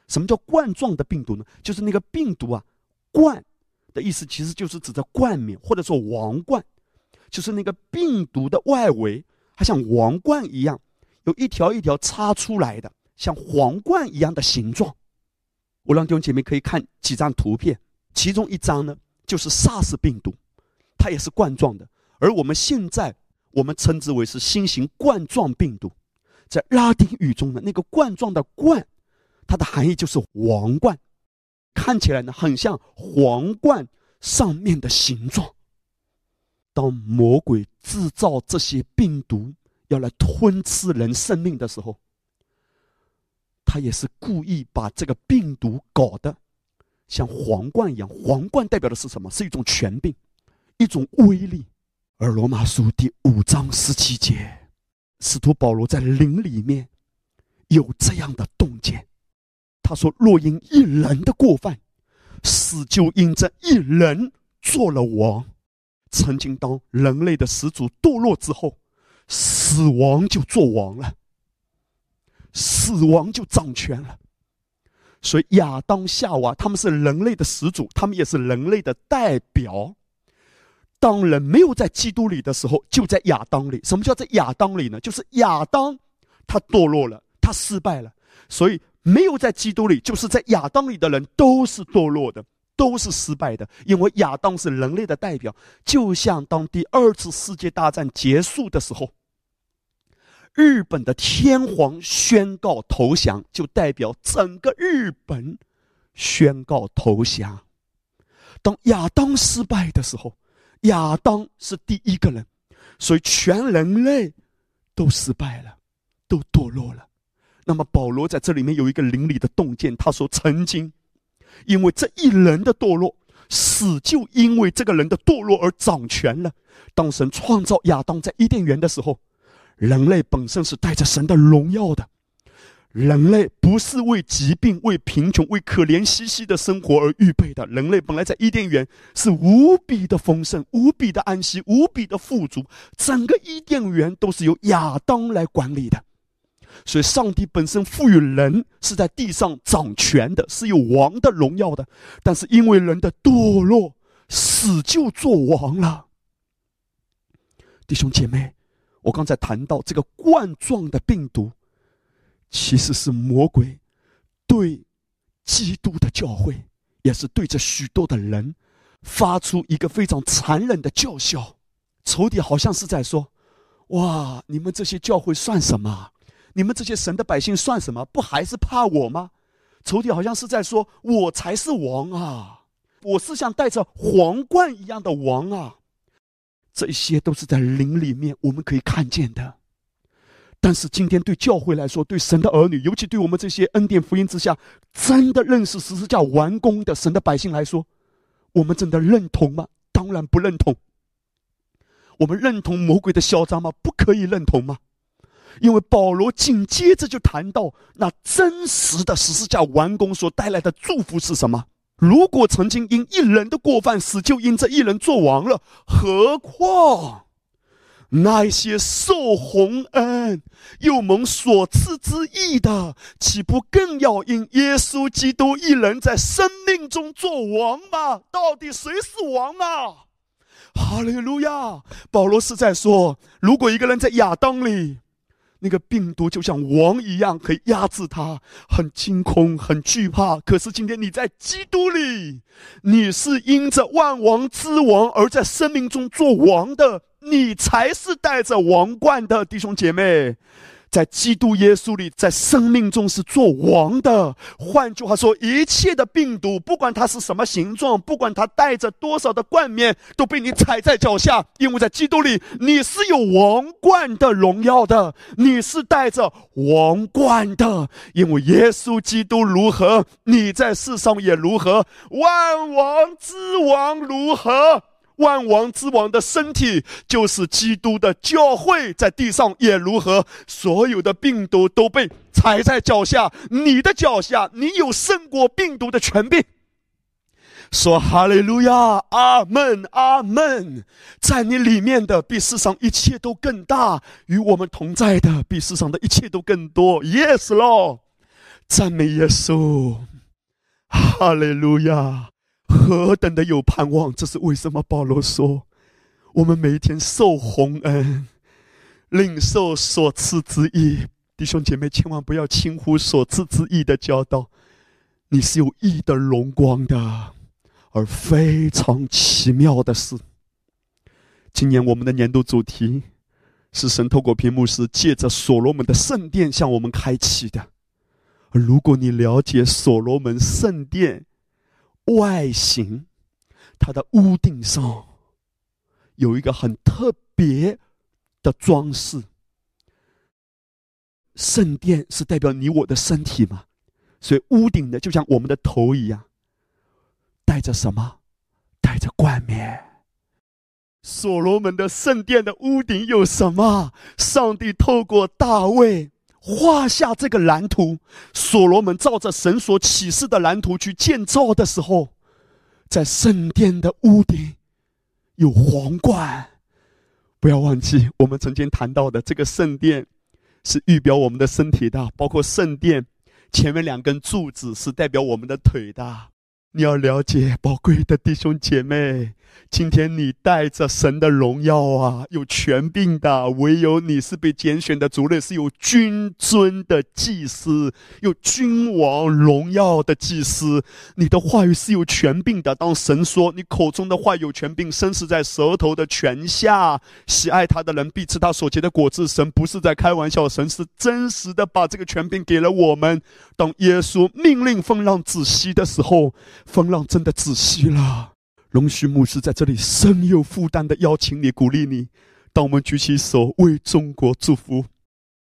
什么叫冠状的病毒呢？就是那个病毒啊，冠的意思其实就是指的冠冕或者说王冠，就是那个病毒的外围，它像王冠一样，有一条一条插出来的，像皇冠一样的形状。我让弟兄姐妹可以看几张图片，其中一张呢就是 SARS 病毒，它也是冠状的，而我们现在我们称之为是新型冠状病毒，在拉丁语中的那个冠状的冠。它的含义就是王冠，看起来呢很像皇冠上面的形状。当魔鬼制造这些病毒要来吞吃人生命的时候，他也是故意把这个病毒搞得像皇冠一样。皇冠代表的是什么？是一种权柄，一种威力。而罗马书第五章十七节，使徒保罗在灵里面有这样的洞见。他说：“若因一人的过犯，死就因这一人做了王。曾经当人类的始祖堕落之后，死亡就做王了，死亡就掌权了。所以亚当、夏娃他们是人类的始祖，他们也是人类的代表。当人没有在基督里的时候，就在亚当里。什么叫在亚当里呢？就是亚当他堕落了，他失败了，所以。”没有在基督里，就是在亚当里的人都是堕落的，都是失败的。因为亚当是人类的代表，就像当第二次世界大战结束的时候，日本的天皇宣告投降，就代表整个日本宣告投降。当亚当失败的时候，亚当是第一个人，所以全人类都失败了，都堕落了。那么保罗在这里面有一个灵里的洞见，他说：“曾经，因为这一人的堕落，死就因为这个人的堕落而掌权了。当神创造亚当在伊甸园的时候，人类本身是带着神的荣耀的，人类不是为疾病、为贫穷、为可怜兮兮的生活而预备的。人类本来在伊甸园是无比的丰盛、无比的安息、无比的富足，整个伊甸园都是由亚当来管理的。”所以，上帝本身赋予人是在地上掌权的，是有王的荣耀的。但是，因为人的堕落，死就做王了。弟兄姐妹，我刚才谈到这个冠状的病毒，其实是魔鬼对基督的教会，也是对着许多的人发出一个非常残忍的叫嚣。仇敌好像是在说：“哇，你们这些教会算什么？”你们这些神的百姓算什么？不还是怕我吗？仇敌好像是在说：“我才是王啊！我是像戴着皇冠一样的王啊！”这些都是在灵里面我们可以看见的。但是今天对教会来说，对神的儿女，尤其对我们这些恩典福音之下真的认识十字架完工的神的百姓来说，我们真的认同吗？当然不认同。我们认同魔鬼的嚣张吗？不可以认同吗？因为保罗紧接着就谈到那真实的十字架完工所带来的祝福是什么？如果曾经因一人的过犯死，就因这一人做王了，何况那些受洪恩又蒙所赐之意的，岂不更要因耶稣基督一人在生命中做王吗？到底谁是王啊？哈利路亚！保罗是在说，如果一个人在亚当里。那个病毒就像王一样，可以压制他，很惊恐，很惧怕。可是今天你在基督里，你是因着万王之王而在生命中做王的，你才是带着王冠的弟兄姐妹。在基督耶稣里，在生命中是做王的。换句话说，一切的病毒，不管它是什么形状，不管它带着多少的冠冕，都被你踩在脚下。因为在基督里，你是有王冠的荣耀的，你是带着王冠的。因为耶稣基督如何，你在世上也如何。万王之王如何？万王之王的身体就是基督的教会，在地上也如何？所有的病毒都被踩在脚下，你的脚下，你有胜过病毒的权柄。说哈利路亚，阿门，阿门。在你里面的比世上一切都更大，与我们同在的比世上的一切都更多。Yes，Lord。赞美耶稣，哈利路亚！何等的有盼望！这是为什么？保罗说：“我们每一天受洪恩，领受所赐之意。”弟兄姐妹，千万不要轻忽所赐之意的教导。你是有义的荣光的，而非常奇妙的是，今年我们的年度主题是神透过屏幕师借着所罗门的圣殿向我们开启的。而如果你了解所罗门圣殿外形，它的屋顶上有一个很特别的装饰。圣殿是代表你我的身体吗？所以屋顶的就像我们的头一样，带着什么？带着冠冕。所罗门的圣殿的屋顶有什么？上帝透过大卫画下这个蓝图。所罗门照着神所启示的蓝图去建造的时候，在圣殿的屋顶有皇冠。不要忘记我们曾经谈到的这个圣殿，是预表我们的身体的，包括圣殿。前面两根柱子是代表我们的腿的，你要了解，宝贵的弟兄姐妹。今天你带着神的荣耀啊，有权柄的，唯有你是被拣选的族类，是有君尊的祭司，有君王荣耀的祭司。你的话语是有权柄的。当神说你口中的话有权柄，生死在舌头的权下，喜爱他的人必吃他所结的果子。神不是在开玩笑，神是真实的，把这个权柄给了我们。当耶稣命令风浪止息的时候，风浪真的止息了。龙须牧师在这里深有负担的邀请你、鼓励你，当我们举起手为中国祝福，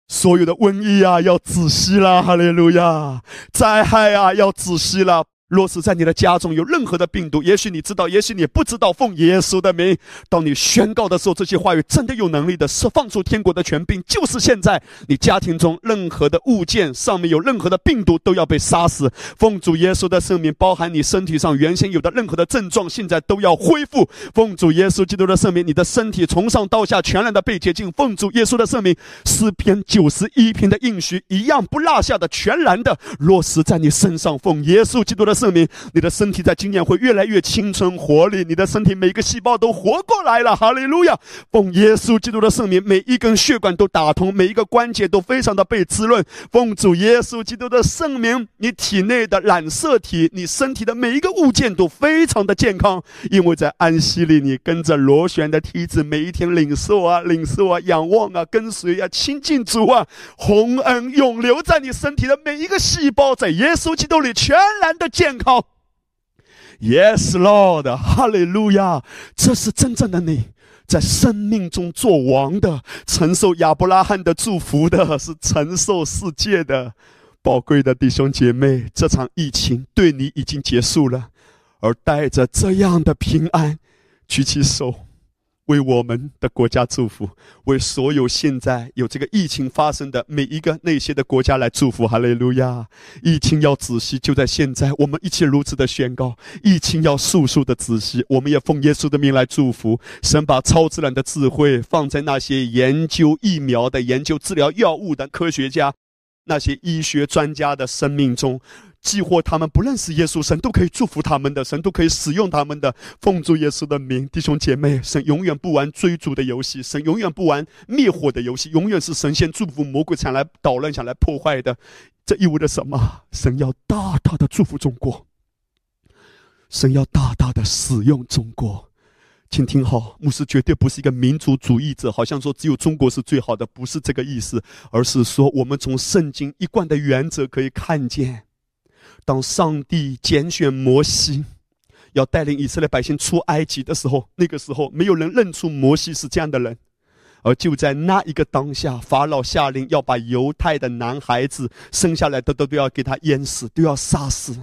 所有的瘟疫啊要止息了，哈利路亚！灾害啊要止息了。若是在你的家中有任何的病毒，也许你知道，也许你不知道。奉耶稣的名，当你宣告的时候，这些话语真的有能力的释放出天国的权柄。就是现在，你家庭中任何的物件上面有任何的病毒，都要被杀死。奉主耶稣的圣名，包含你身体上原先有的任何的症状，现在都要恢复。奉主耶稣基督的圣名，你的身体从上到下全然的被洁净。奉主耶稣的圣名，诗篇九十一篇的应许一样不落下的全然的落实在你身上。奉耶稣基督的。证明你的身体在今年会越来越青春活力，你的身体每一个细胞都活过来了，哈利路亚！奉耶稣基督的圣名，每一根血管都打通，每一个关节都非常的被滋润。奉主耶稣基督的圣名，你体内的染色体，你身体的每一个物件都非常的健康，因为在安息里，你跟着螺旋的梯子，每一天领受啊，领受啊，仰望啊，跟随啊，亲近主啊，洪恩永留在你身体的每一个细胞，在耶稣基督里全然的健。健康，Yes Lord，哈利路亚！这是真正的你，在生命中做王的，承受亚伯拉罕的祝福的，是承受世界的宝贵的弟兄姐妹。这场疫情对你已经结束了，而带着这样的平安，举起手。为我们的国家祝福，为所有现在有这个疫情发生的每一个那些的国家来祝福。哈利路亚！疫情要仔细，就在现在，我们一起如此的宣告：疫情要速速的仔细。我们也奉耶稣的名来祝福，神把超自然的智慧放在那些研究疫苗的、研究治疗药物的科学家、那些医学专家的生命中。激活他们不认识耶稣，神都可以祝福他们的，神都可以使用他们的。奉主耶稣的名，弟兄姐妹，神永远不玩追逐的游戏，神永远不玩灭火的游戏，永远是神先祝福魔鬼，想来捣乱，想来破坏的。这意味着什么？神要大大的祝福中国，神要大大的使用中国。请听好，牧师绝对不是一个民族主义者，好像说只有中国是最好的，不是这个意思，而是说我们从圣经一贯的原则可以看见。当上帝拣选摩西，要带领以色列百姓出埃及的时候，那个时候没有人认出摩西是这样的人，而就在那一个当下，法老下令要把犹太的男孩子生下来的都都要给他淹死，都要杀死，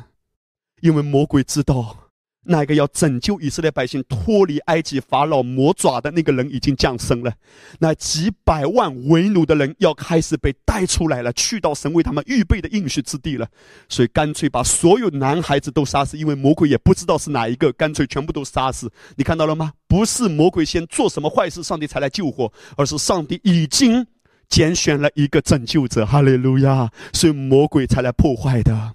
因为魔鬼知道。那个要拯救以色列百姓脱离埃及法老魔爪的那个人已经降生了，那几百万为奴的人要开始被带出来了，去到神为他们预备的应许之地了。所以干脆把所有男孩子都杀死，因为魔鬼也不知道是哪一个，干脆全部都杀死。你看到了吗？不是魔鬼先做什么坏事，上帝才来救火，而是上帝已经拣选了一个拯救者，哈利路亚！所以魔鬼才来破坏的。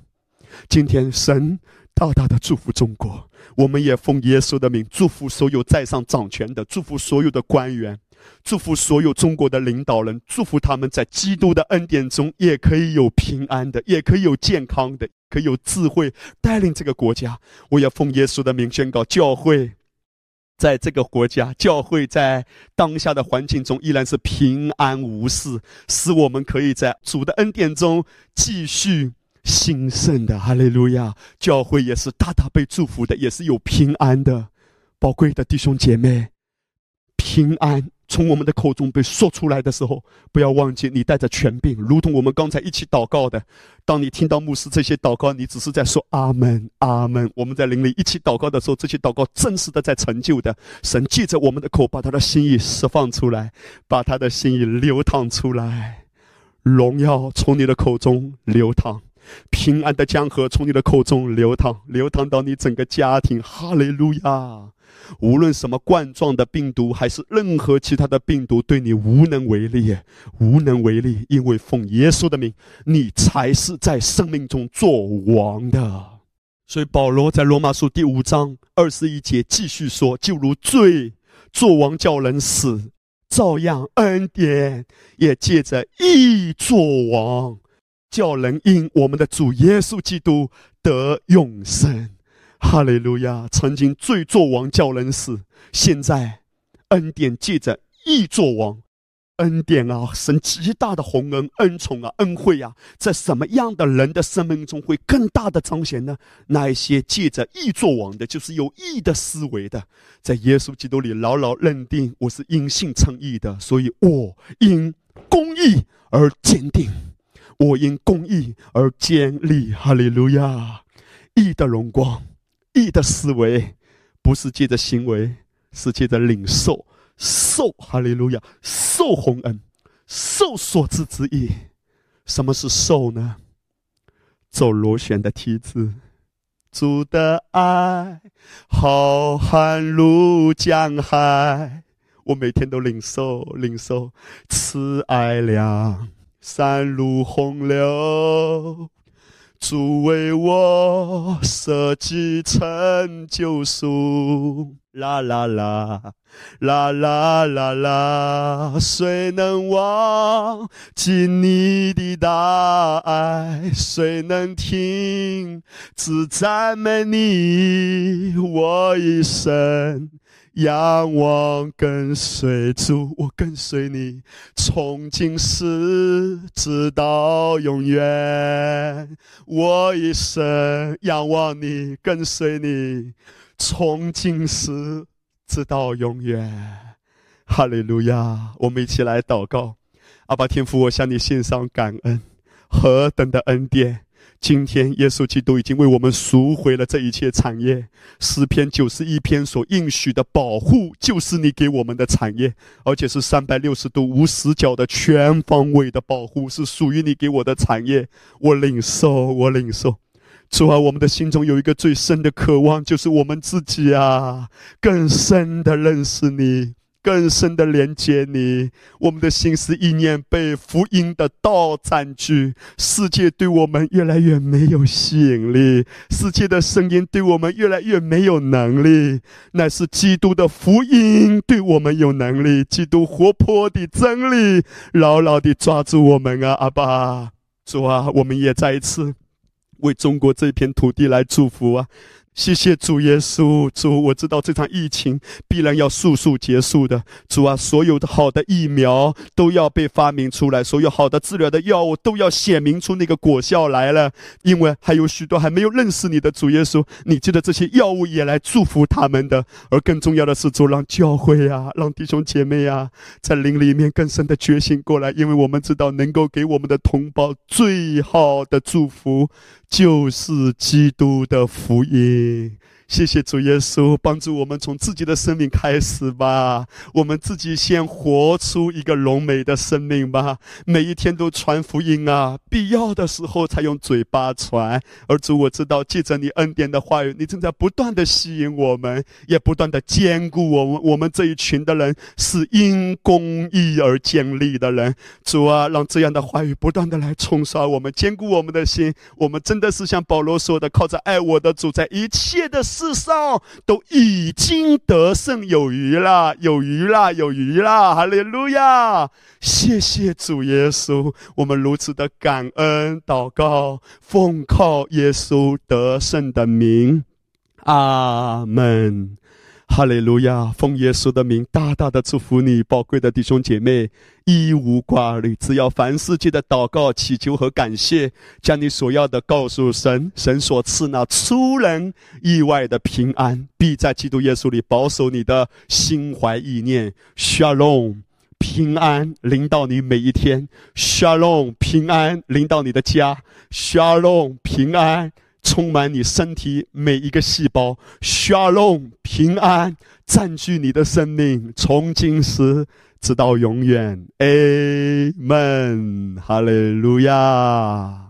今天神大大的祝福中国，我们也奉耶稣的名祝福所有在上掌权的，祝福所有的官员，祝福所有中国的领导人，祝福他们在基督的恩典中也可以有平安的，也可以有健康的，可以有智慧带领这个国家。我也奉耶稣的名宣告教会。在这个国家，教会在当下的环境中依然是平安无事，使我们可以在主的恩典中继续兴盛的。哈利路亚！教会也是大大被祝福的，也是有平安的，宝贵的弟兄姐妹，平安。从我们的口中被说出来的时候，不要忘记你带着权柄，如同我们刚才一起祷告的。当你听到牧师这些祷告，你只是在说阿门，阿门。我们在灵里一起祷告的时候，这些祷告真实的在成就的。神借着我们的口，把他的心意释放出来，把他的心意流淌出来，荣耀从你的口中流淌，平安的江河从你的口中流淌，流淌到你整个家庭。哈利路亚。无论什么冠状的病毒，还是任何其他的病毒，对你无能为力，无能为力，因为奉耶稣的名，你才是在生命中做王的。所以保罗在罗马书第五章二十一节继续说：“就如罪做王叫人死，照样恩典也借着义做王，叫人因我们的主耶稣基督得永生。”哈利路亚！曾经罪作王叫人死，现在恩典借着义作王，恩典啊，神极大的宏恩、恩宠啊、恩惠啊，在什么样的人的生命中会更大的彰显呢？那一些借着义作王的，就是有义的思维的，在耶稣基督里牢牢认定我是因信称义的，所以我因公义而坚定，我因公义而坚立。哈利路亚！义的荣光。义的思维，不是借着行为，是借着领受，受哈利路亚，受洪恩，受所赐之意。什么是受呢？走螺旋的梯子，主的爱浩瀚如江海，我每天都领受，领受慈爱量，山如洪流。主为我设计成救赎，啦啦啦，啦啦啦啦，谁能忘记你的大爱？谁能停止赞美你？我一生。仰望，跟随主，我跟随你，从今时直到永远。我一生仰望你，跟随你，从今时直到永远。哈利路亚！我们一起来祷告，阿爸天父，我向你献上感恩，何等的恩典！今天，耶稣基督已经为我们赎回了这一切产业。诗篇九十一篇所应许的保护，就是你给我们的产业，而且是三百六十度无死角的全方位的保护，是属于你给我的产业。我领受，我领受。主啊，我们的心中有一个最深的渴望，就是我们自己啊，更深的认识你。更深的连接你，我们的心思意念被福音的道占据，世界对我们越来越没有吸引力，世界的声音对我们越来越没有能力，乃是基督的福音对我们有能力，基督活泼的真理牢牢地抓住我们啊！阿爸，主啊，我们也再一次为中国这片土地来祝福啊！谢谢主耶稣，主，我知道这场疫情必然要速速结束的。主啊，所有的好的疫苗都要被发明出来，所有好的治疗的药物都要显明出那个果效来了。因为还有许多还没有认识你的主耶稣，你记得这些药物也来祝福他们的。而更重要的是，主让教会啊，让弟兄姐妹啊，在灵里面更深的觉醒过来，因为我们知道能够给我们的同胞最好的祝福。就是基督的福音，谢谢主耶稣，帮助我们从自己的生命开始吧。我们自己先活出一个荣美的生命吧。每一天都传福音啊，必要的时候才用嘴巴传。而主，我知道，借着你恩典的话语，你正在不断的吸引我们，也不断的坚固我们。我们这一群的人是因公义而建立的人。主啊，让这样的话语不断的来冲刷我们，坚固我们的心。我们真的是像保罗说的，靠着爱我的主，在一切的。世上都已经得胜有余了，有余了，有余了！哈利路亚！谢谢主耶稣，我们如此的感恩祷告，奉靠耶稣得胜的名，阿门。哈利路亚！奉耶稣的名，大大的祝福你，宝贵的弟兄姐妹，一无挂虑。只要凡事记得祷告、祈求和感谢，将你所要的告诉神，神所赐那出人意外的平安，必在基督耶稣里保守你的心怀意念。Shalom，平安临到你每一天。Shalom，平安临到你的家。Shalom，平安。充满你身体每一个细胞，Shalom 平安占据你的生命，从今时直到永远，Amen，哈利路亚。